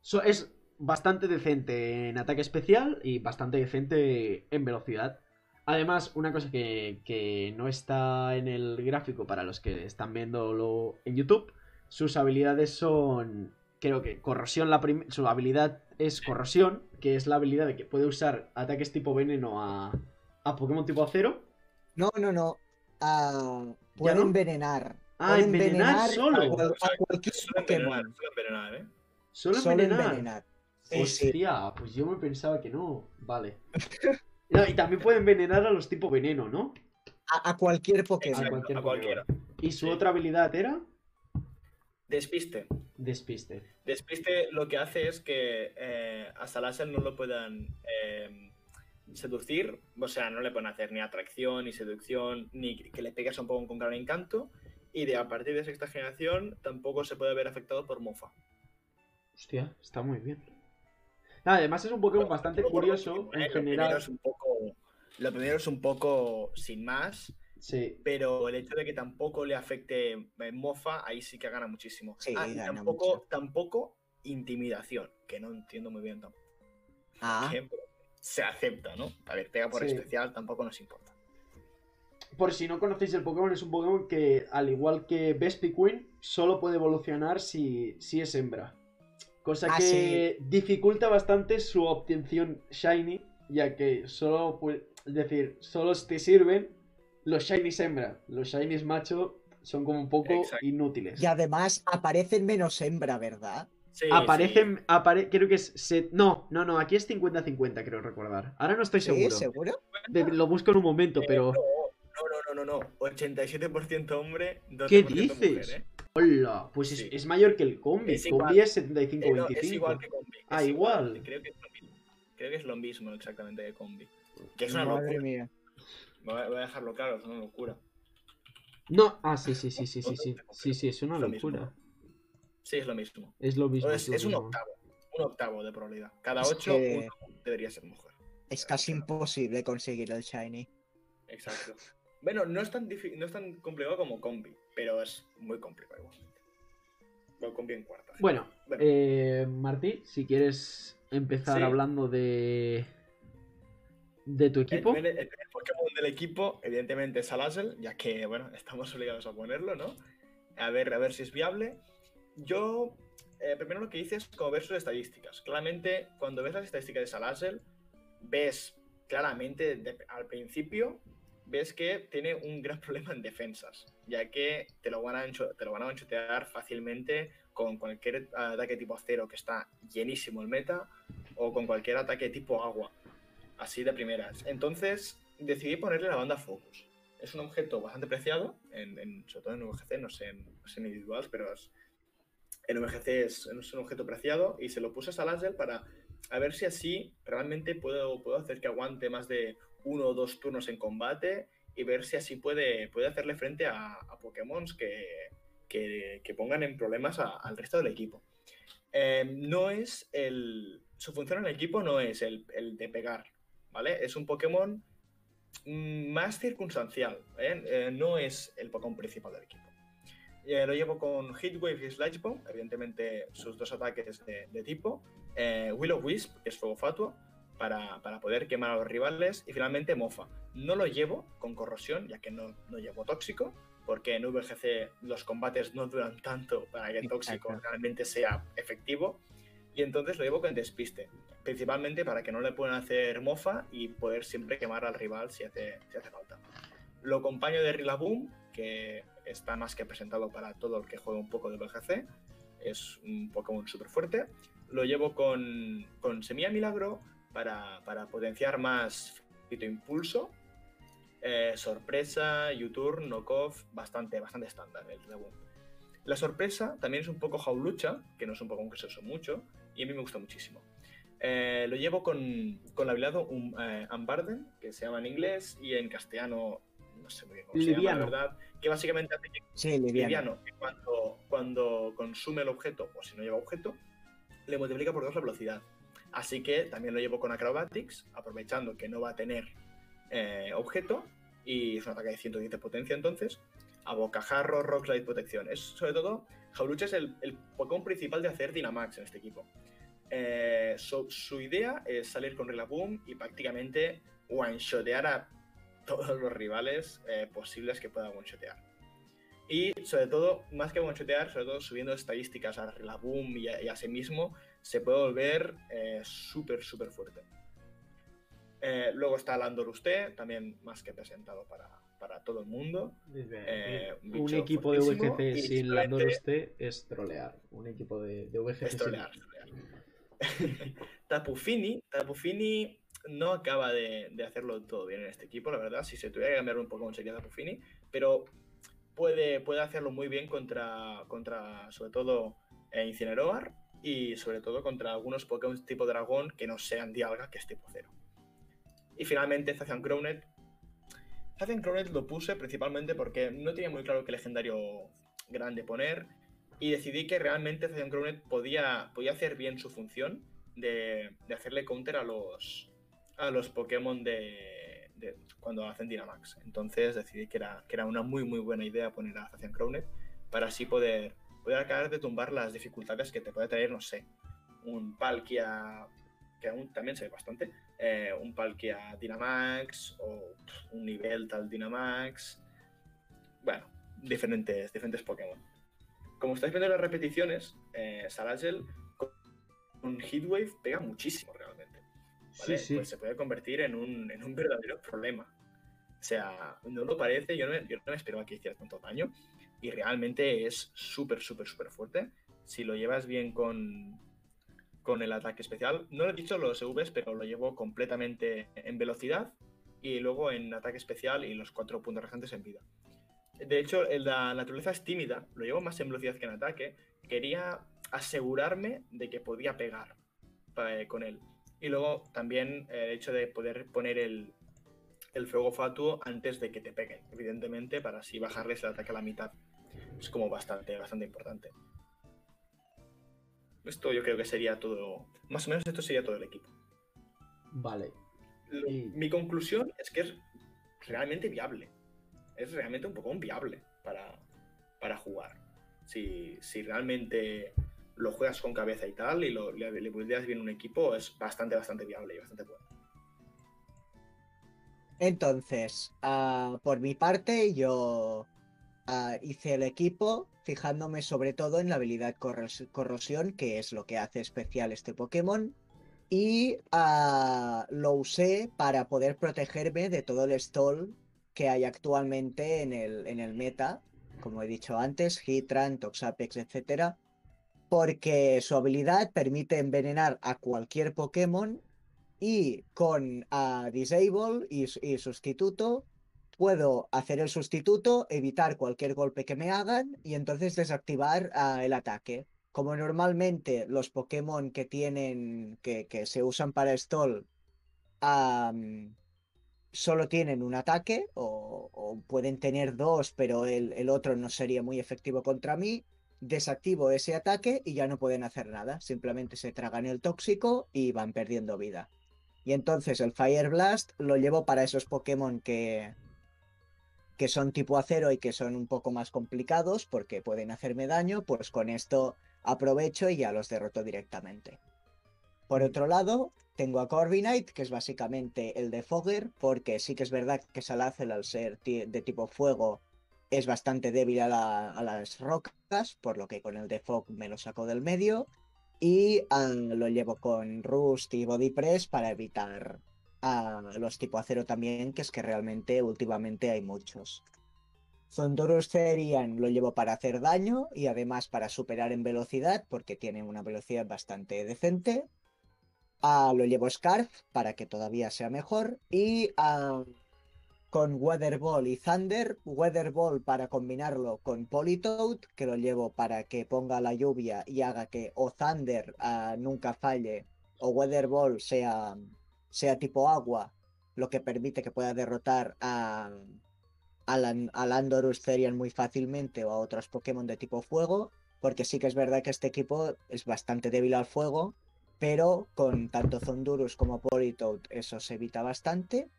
[SPEAKER 1] so- es bastante decente en ataque especial y bastante decente en velocidad. Además, una cosa que, que no está en el gráfico para los que están viéndolo en YouTube, sus habilidades son. Creo que corrosión, la su habilidad es corrosión, que es la habilidad de que puede usar ataques tipo veneno a, a Pokémon tipo acero.
[SPEAKER 3] No, no, no. puede
[SPEAKER 1] no?
[SPEAKER 3] envenenar.
[SPEAKER 1] Ah, envenenar solo.
[SPEAKER 3] A, cual-
[SPEAKER 2] O sea,
[SPEAKER 3] a cualquier
[SPEAKER 2] Solo envenenar,
[SPEAKER 3] Pokémon.
[SPEAKER 2] solo envenenar, ¿eh?
[SPEAKER 1] Solo
[SPEAKER 3] Solo
[SPEAKER 1] envenenar.
[SPEAKER 3] sí.
[SPEAKER 1] Hostia, pues yo me pensaba que no. Vale. No, y también puede envenenar a los tipo veneno, ¿no?
[SPEAKER 3] A, a cualquier Pokémon.
[SPEAKER 2] Exacto,
[SPEAKER 1] cualquier
[SPEAKER 2] a cualquiera.
[SPEAKER 1] ¿Y su
[SPEAKER 2] Sí.
[SPEAKER 1] otra habilidad era?
[SPEAKER 2] Despiste.
[SPEAKER 1] Despiste.
[SPEAKER 2] Despiste lo que hace es que eh, a Salazel no lo puedan eh, seducir, o sea, no le pueden hacer ni atracción, ni seducción, ni que le pegues un poco con gran encanto. Y de a partir de sexta generación tampoco se puede ver afectado por mofa.
[SPEAKER 1] Hostia, está muy bien. Ah, Además es un Pokémon bastante
[SPEAKER 2] por
[SPEAKER 1] curioso en
[SPEAKER 2] ¿eh? Lo primero
[SPEAKER 1] general.
[SPEAKER 2] es un poco. Lo primero es un poco sin más,
[SPEAKER 1] Sí.
[SPEAKER 2] pero el hecho de que tampoco le afecte eh, mofa, ahí sí que gana muchísimo.
[SPEAKER 3] Sí,
[SPEAKER 2] Ah, y
[SPEAKER 3] gana
[SPEAKER 2] tampoco,
[SPEAKER 3] mucho.
[SPEAKER 2] tampoco intimidación, que no entiendo muy bien tampoco.
[SPEAKER 3] Ah,
[SPEAKER 2] que se acepta, ¿no? A ver, pega por
[SPEAKER 1] Sí.
[SPEAKER 2] especial, tampoco nos importa.
[SPEAKER 1] Por si no conocéis el Pokémon, es un Pokémon que, al igual que Vespiquen, solo puede evolucionar si, si es hembra. Cosa
[SPEAKER 3] Ah,
[SPEAKER 1] que dificulta bastante su obtención Shiny, ya que solo, pues, es decir, solo te sirven los Shinies hembra. Los Shinies macho son como un poco
[SPEAKER 2] Exacto.
[SPEAKER 1] inútiles.
[SPEAKER 3] y además aparecen menos hembra, ¿verdad?
[SPEAKER 2] Sí,
[SPEAKER 1] Aparecen, apare- creo que es... set- No, no, no, aquí es 50-50, creo recordar. Ahora no estoy
[SPEAKER 3] ¿Sí?
[SPEAKER 1] seguro.
[SPEAKER 3] ¿Seguro?
[SPEAKER 1] De- lo busco en un momento, pero...
[SPEAKER 2] No, no, no, no, no. 87% hombre, 12%
[SPEAKER 1] ¿Qué
[SPEAKER 2] mujer,
[SPEAKER 1] dices?
[SPEAKER 2] ¿eh?
[SPEAKER 1] Hola, pues es,
[SPEAKER 2] Sí.
[SPEAKER 1] es mayor que el combi.
[SPEAKER 2] Es igual.
[SPEAKER 1] combi es
[SPEAKER 2] Eh, no,
[SPEAKER 1] 75-25.
[SPEAKER 2] es igual que Combi.
[SPEAKER 1] Ah, igual.
[SPEAKER 2] Creo que es lo mismo. Creo que es lo mismo exactamente que Combi. Que es una
[SPEAKER 3] Madre
[SPEAKER 2] locura.
[SPEAKER 3] mía.
[SPEAKER 2] Voy a voy a dejarlo claro, es una locura.
[SPEAKER 1] No, ah, sí, sí, sí, sí, sí, sí. Sí, sí, es una locura.
[SPEAKER 2] Sí, es lo mismo.
[SPEAKER 1] Es lo mismo.
[SPEAKER 2] es,
[SPEAKER 1] lo
[SPEAKER 2] es un octavo. Un octavo de probabilidad. Cada
[SPEAKER 3] Es
[SPEAKER 2] 8,
[SPEAKER 3] que-
[SPEAKER 2] uno debería ser mujer.
[SPEAKER 3] Es casi imposible conseguir el Shiny.
[SPEAKER 2] Exacto. Bueno, no es tan no es tan complicado como Combi, pero es muy complicado igualmente. Bueno, Combi en cuarta.
[SPEAKER 1] Bueno,
[SPEAKER 2] Bueno.
[SPEAKER 1] eh, Martí, si quieres empezar
[SPEAKER 2] Sí.
[SPEAKER 1] hablando de. de tu
[SPEAKER 2] El
[SPEAKER 1] equipo.
[SPEAKER 2] el primer Pokémon del equipo, evidentemente, es Salazzle, ya que, bueno, estamos obligados a ponerlo, ¿no? A ver, a ver si es viable. Yo, eh, primero lo que hice es como ver sus estadísticas. Claramente, cuando ves las estadísticas de Salazzle, ves claramente de- al principio, ves que tiene un gran problema en defensas, ya que te lo van a, encho- te lo van a enchotear fácilmente con cualquier ataque tipo acero que está llenísimo el meta, o con cualquier ataque tipo agua así de primeras. Entonces decidí ponerle la banda Focus. Es un objeto bastante preciado, en, sobre todo en VGC, no sé en, en individual, pero es- en VGC es, es un objeto preciado y se lo puse a Salazzle para a ver si así realmente puedo, puedo hacer que aguante más de uno o dos turnos en combate y ver si así puede, puede hacerle frente a, Pokémon que, que, pongan en problemas al resto del equipo. Eh, no es el. Su función en el equipo no es el, de pegar, ¿vale? Es un Pokémon más circunstancial, ¿eh? Eh, no es el Pokémon principal del equipo. Eh, lo llevo con Heatwave y Sludge Bomb, evidentemente sus dos ataques de, de tipo. Will of Wisp, que es fuego fatuo, para, para, poder quemar a los rivales. Y finalmente Mofa. No lo llevo con corrosión, ya que no, no llevo tóxico, porque en VGC los combates no duran tanto para que el tóxico Exacto. realmente sea efectivo. Y entonces lo llevo con despiste, principalmente para que no le puedan hacer mofa y poder siempre quemar al rival si hace, si hace falta. Lo acompaño de Rillaboom, que está más que presentado para todo el que juega un poco de VGC. Es un Pokémon súper fuerte. Lo llevo con, con Semilla Milagro para, para potenciar más Impulso. Eh, sorpresa, U-Turn, Knockoff, bastante, bastante estándar el Rillaboom. La sorpresa también es un poco jaulucha, que no es un Pokémon que se usa mucho, y a mí me gusta muchísimo. Eh, lo llevo con, con la habilidad um, eh, que se llama en inglés, y en castellano no sé muy bien cómo liviano. se llama, la verdad, que básicamente hace que,
[SPEAKER 3] sí, liviano.
[SPEAKER 2] liviano que cuando, cuando consume el objeto, o si no lleva objeto, le multiplica por dos la velocidad. Así que también lo llevo con Acrobatics, aprovechando que no va a tener eh, objeto, y es un ataque de 110 de potencia entonces, a Bocajarro, Rockslide, Protección. Es sobre todo, Jaulucha es el, el, Pokémon principal de hacer Dynamax en este equipo. Eh, so, su idea es salir con Rillaboom y prácticamente one-shotear a todos los rivales eh, posibles que pueda one-shotear. Y sobre todo, más que one-shotear, sobre todo subiendo estadísticas a Rillaboom y a sí mismo, se puede volver eh, súper, súper fuerte. Eh, luego está Landorusté, también más que presentado para, para todo el mundo.
[SPEAKER 1] Eh, un equipo de VGC sin Landorusté es trolear. Un equipo de, de VGC
[SPEAKER 2] es trolear, sin... trolear. Tapufini, Tapufini no acaba de, de, hacerlo todo bien en este equipo, la verdad. Si se tuviera que cambiar un Pokémon sería Tapufini, pero puede, puede hacerlo muy bien contra, contra sobre todo, eh, Incineroar y sobre todo contra algunos Pokémon tipo dragón que no sean Dialga, que es tipo cero. Y finalmente Zacian Crownet. Zacian Crownet lo puse principalmente porque no tenía muy claro qué legendario grande poner y decidí que realmente Zacian Crownet podía, podía hacer bien su función de, de, hacerle counter a los, a los Pokémon de, cuando hacen Dynamax. Entonces decidí que era, que era una muy muy buena idea poner a Zacian Crownet para así poder, poder acabar de tumbar las dificultades que te puede traer, no sé, un Palkia que aún también se ve bastante, eh, un Palkia Dynamax o un nivel tal Dynamax. Bueno, diferentes, diferentes Pokémon. Como estáis viendo en las repeticiones, eh, Salagel con Heatwave pega muchísimo realmente. ¿vale? Sí, sí. Pues se puede convertir en un, en un, verdadero problema. O sea, no lo parece, yo no, me, yo no me esperaba que hiciera tanto daño. Y realmente es súper, súper, súper fuerte. Si lo llevas bien con, con el ataque especial. No lo he dicho los EVs, pero lo llevo completamente en velocidad y luego en ataque especial y los cuatro puntos restantes en vida. De hecho, la naturaleza es tímida, lo llevo más en velocidad que en ataque. Quería asegurarme de que podía pegar eh, con él. Y luego también el hecho de poder poner el, el fuego fatuo antes de que te peguen, evidentemente, para así bajarles el ataque a la mitad. Es como bastante, bastante importante. Esto yo creo que sería todo. Más o menos esto sería todo el equipo.
[SPEAKER 1] Vale.
[SPEAKER 2] Lo, y... Mi conclusión es que es realmente viable. Es realmente un poco viable para, para jugar. Si, si, realmente lo juegas con cabeza y tal y lo, le, le buildeas bien un equipo, es bastante, bastante viable y bastante bueno.
[SPEAKER 3] Entonces, uh, por mi parte, yo uh, hice el equipo fijándome sobre todo en la habilidad corros corrosión, que es lo que hace especial este Pokémon. Y uh, lo usé para poder protegerme de todo el stall que hay actualmente en el, en el meta, como he dicho antes, Hitran, Toxapex, etc. Porque su habilidad permite envenenar a cualquier Pokémon y con uh, Disable y, y Sustituto puedo hacer el sustituto, evitar cualquier golpe que me hagan y entonces desactivar uh, el ataque. Como normalmente los Pokémon que tienen, que, se usan para stall, solo tienen un ataque o, o pueden tener dos, pero el, el otro no sería muy efectivo contra mí. Desactivo ese ataque y ya no pueden hacer nada. Simplemente se tragan el tóxico y van perdiendo vida. Y entonces el Fire Blast lo llevo para esos Pokémon que, que son tipo acero y que son un poco más complicados porque pueden hacerme daño, pues con esto aprovecho y ya los derroto directamente. Por otro lado, tengo a Corviknight, que es básicamente el de Fogger, porque sí que es verdad que Salazel al ser de tipo fuego es bastante débil a, la, a, las rocas, por lo que con el de Fog me lo saco del medio. Y um, lo llevo con Rust y Body Press para evitar a los tipo acero también, que es que realmente últimamente hay muchos. Thundurus Therian lo llevo para hacer daño y además para superar en velocidad, porque tiene una velocidad bastante decente. Uh, lo llevo Scarf para que todavía sea mejor. Y uh, con Weather Ball y Thunder, Weather Ball para combinarlo con Politoad, que lo llevo para que ponga la lluvia y haga que o Thunder uh, nunca falle, o Weather Ball sea sea tipo agua, lo que permite que pueda derrotar a, a, la, a Landorus Therian muy fácilmente o a otros Pokémon de tipo fuego, porque sí que es verdad que este equipo es bastante débil al fuego, pero con tanto Zondurus como Politoad eso se evita bastante.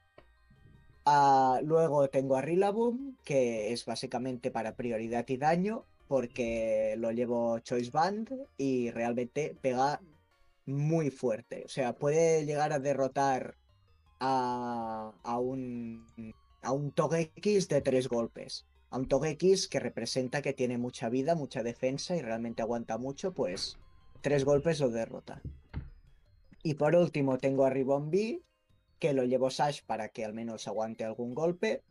[SPEAKER 3] Uh, luego tengo a Rillaboom, que es básicamente para prioridad y daño, porque lo llevo Choice Band y realmente pega muy fuerte. O sea, puede llegar a derrotar a, a un a un de tres golpes. A un Togekiss que representa que tiene mucha vida, mucha defensa y realmente aguanta mucho, pues tres golpes lo derrota. Y por último tengo a Ribombee, que lo llevo Sash para que al menos aguante algún golpe.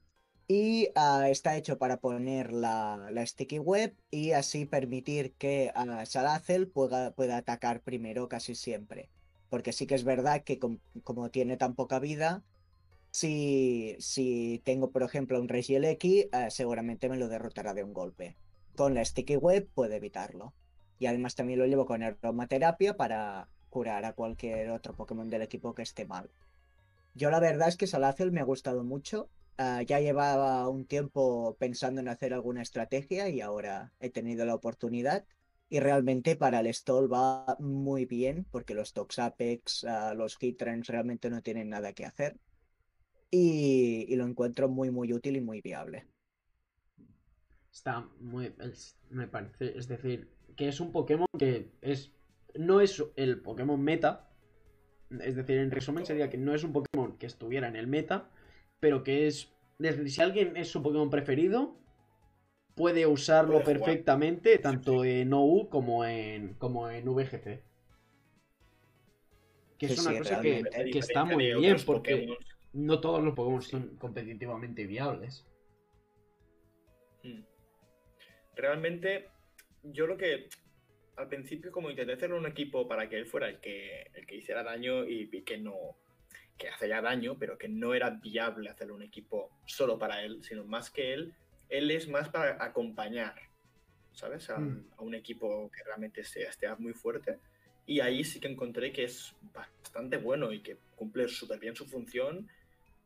[SPEAKER 3] Y uh, está hecho para poner la, la, sticky web y así permitir que uh, pueda, pueda, atacar primero casi siempre. Porque sí que es verdad que com, como tiene tan poca vida, si, si tengo por ejemplo un Regieleki, uh, seguramente me lo derrotará de un golpe. Con la sticky web puede evitarlo. Y además también lo llevo con aromaterapia para curar a cualquier otro Pokémon del equipo que esté mal. Yo la verdad es que Salazel me ha gustado mucho Uh, ya llevaba un tiempo pensando en hacer alguna estrategia y ahora he tenido la oportunidad. Y realmente para el stall va muy bien porque los Toxapex, uh, los Hitrans realmente no tienen nada que hacer. Y, y, lo encuentro muy, muy útil y muy viable.
[SPEAKER 1] Está muy. Es, me parece. Es decir, que es un Pokémon que es. No es el Pokémon meta. Es decir, en resumen sería que no es un Pokémon que estuviera en el meta pero que es. Si alguien es su Pokémon preferido, puede usarlo puede perfectamente, jugar. tanto sí, sí. en OU como en, como en VGC. Que es sí, una cosa que, que, está muy bien, porque Pokémon. no todos los Pokémon son competitivamente viables.
[SPEAKER 2] Hmm. Realmente, yo lo que al principio, como intenté hacerlo un equipo para que él fuera el que, el que hiciera daño y vi que no, que hace ya daño, pero que no era viable hacer un equipo solo para él, sino más que él, él es más para acompañar, ¿sabes? A, mm. a un equipo que realmente esté, esté, muy fuerte. Y ahí sí que encontré que es bastante bueno y que cumple súper bien su función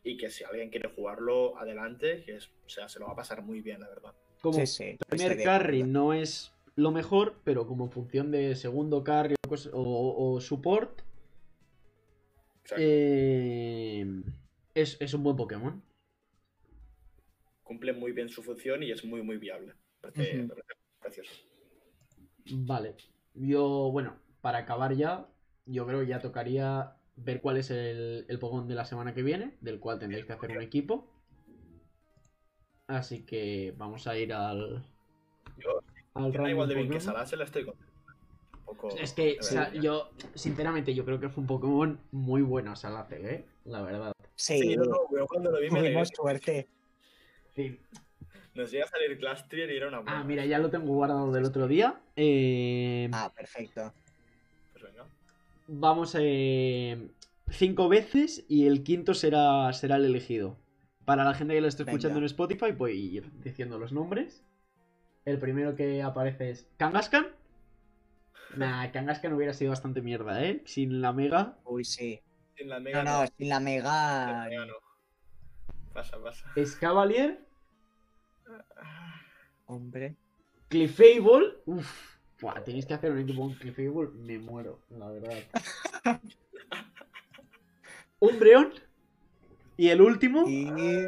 [SPEAKER 2] y que si alguien quiere jugarlo adelante, que es, o sea, se lo va a pasar muy bien, la verdad.
[SPEAKER 1] Como sí, sí, primer carry no es lo mejor, pero como función de segundo carry o, o, o support, eh, es, es, un buen Pokémon.
[SPEAKER 2] Cumple muy bien su función y es muy, muy viable. Parece, uh -huh. precioso.
[SPEAKER 1] Vale. Yo, bueno, para acabar ya, yo creo que ya tocaría ver cuál es el, el Pokémon de la semana que viene, del cual tendréis que hacer un equipo. Así que vamos a ir al.
[SPEAKER 2] Yo, al igual de bien que Salah, se la estoy contando.
[SPEAKER 1] Poco... Es que o sea, yo, sinceramente, yo creo que fue un Pokémon muy bueno Salace, ¿eh? La verdad.
[SPEAKER 3] Sí, sí
[SPEAKER 2] no, no, cuando lo vi me
[SPEAKER 3] Tuvimos suerte.
[SPEAKER 1] Sí.
[SPEAKER 2] Nos iba a salir Clastrier y era una buena.
[SPEAKER 1] Ah, mira, ya lo tengo guardado del otro día. Eh...
[SPEAKER 3] Ah, perfecto.
[SPEAKER 2] Pues venga.
[SPEAKER 1] Vamos eh... cinco veces y el quinto será, será el elegido. Para la gente que lo esté escuchando venga. en Spotify, voy a ir diciendo los nombres. El primero que aparece es Kangaskhan. Nah, Kangaskhan hubiera sido bastante mierda, ¿eh? Sin la mega.
[SPEAKER 3] Uy, sí.
[SPEAKER 2] Sin la mega.
[SPEAKER 3] No, no, sin la mega.
[SPEAKER 2] Sin la mega no. Pasa, pasa.
[SPEAKER 1] Escavalier,
[SPEAKER 3] Hombre.
[SPEAKER 1] Clefable. Uff. Buah, tenéis que hacer un equipo con Clefable. Me muero, la verdad. Umbreon. Y el último,
[SPEAKER 3] Y.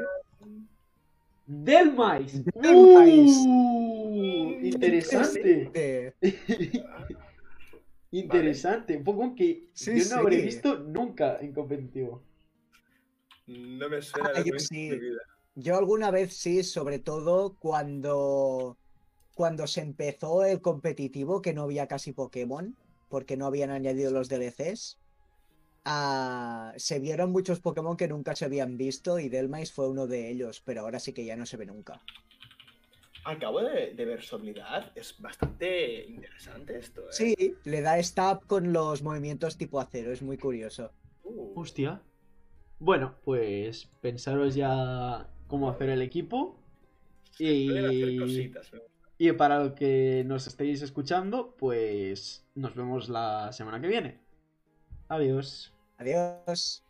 [SPEAKER 1] Delmais.
[SPEAKER 3] Delmais.
[SPEAKER 1] Uh, interesante.
[SPEAKER 3] Eh,
[SPEAKER 1] Interesante. Un poco que
[SPEAKER 3] Sí,
[SPEAKER 1] yo no habré visto nunca en competitivo.
[SPEAKER 2] No me suena
[SPEAKER 3] Ah, yo sí.
[SPEAKER 2] vida.
[SPEAKER 3] Yo alguna vez sí, sobre todo cuando, cuando se empezó el competitivo, que no había casi Pokémon, porque no habían añadido los DLCs. ah, se vieron muchos Pokémon que nunca se habían visto y Delmais fue uno de ellos, pero ahora sí que ya no se ve nunca.
[SPEAKER 2] Acabo de, de ver su habilidad. Es bastante interesante esto, ¿eh?
[SPEAKER 3] Sí, le da stab con los movimientos tipo acero, es muy curioso.
[SPEAKER 2] Uh,
[SPEAKER 1] Hostia. Bueno, pues pensaros ya cómo hacer el equipo.
[SPEAKER 2] hacer
[SPEAKER 1] Y,
[SPEAKER 2] cositas.
[SPEAKER 1] y para lo que nos estéis escuchando, pues nos vemos la semana que viene. Adiós.
[SPEAKER 3] Adiós.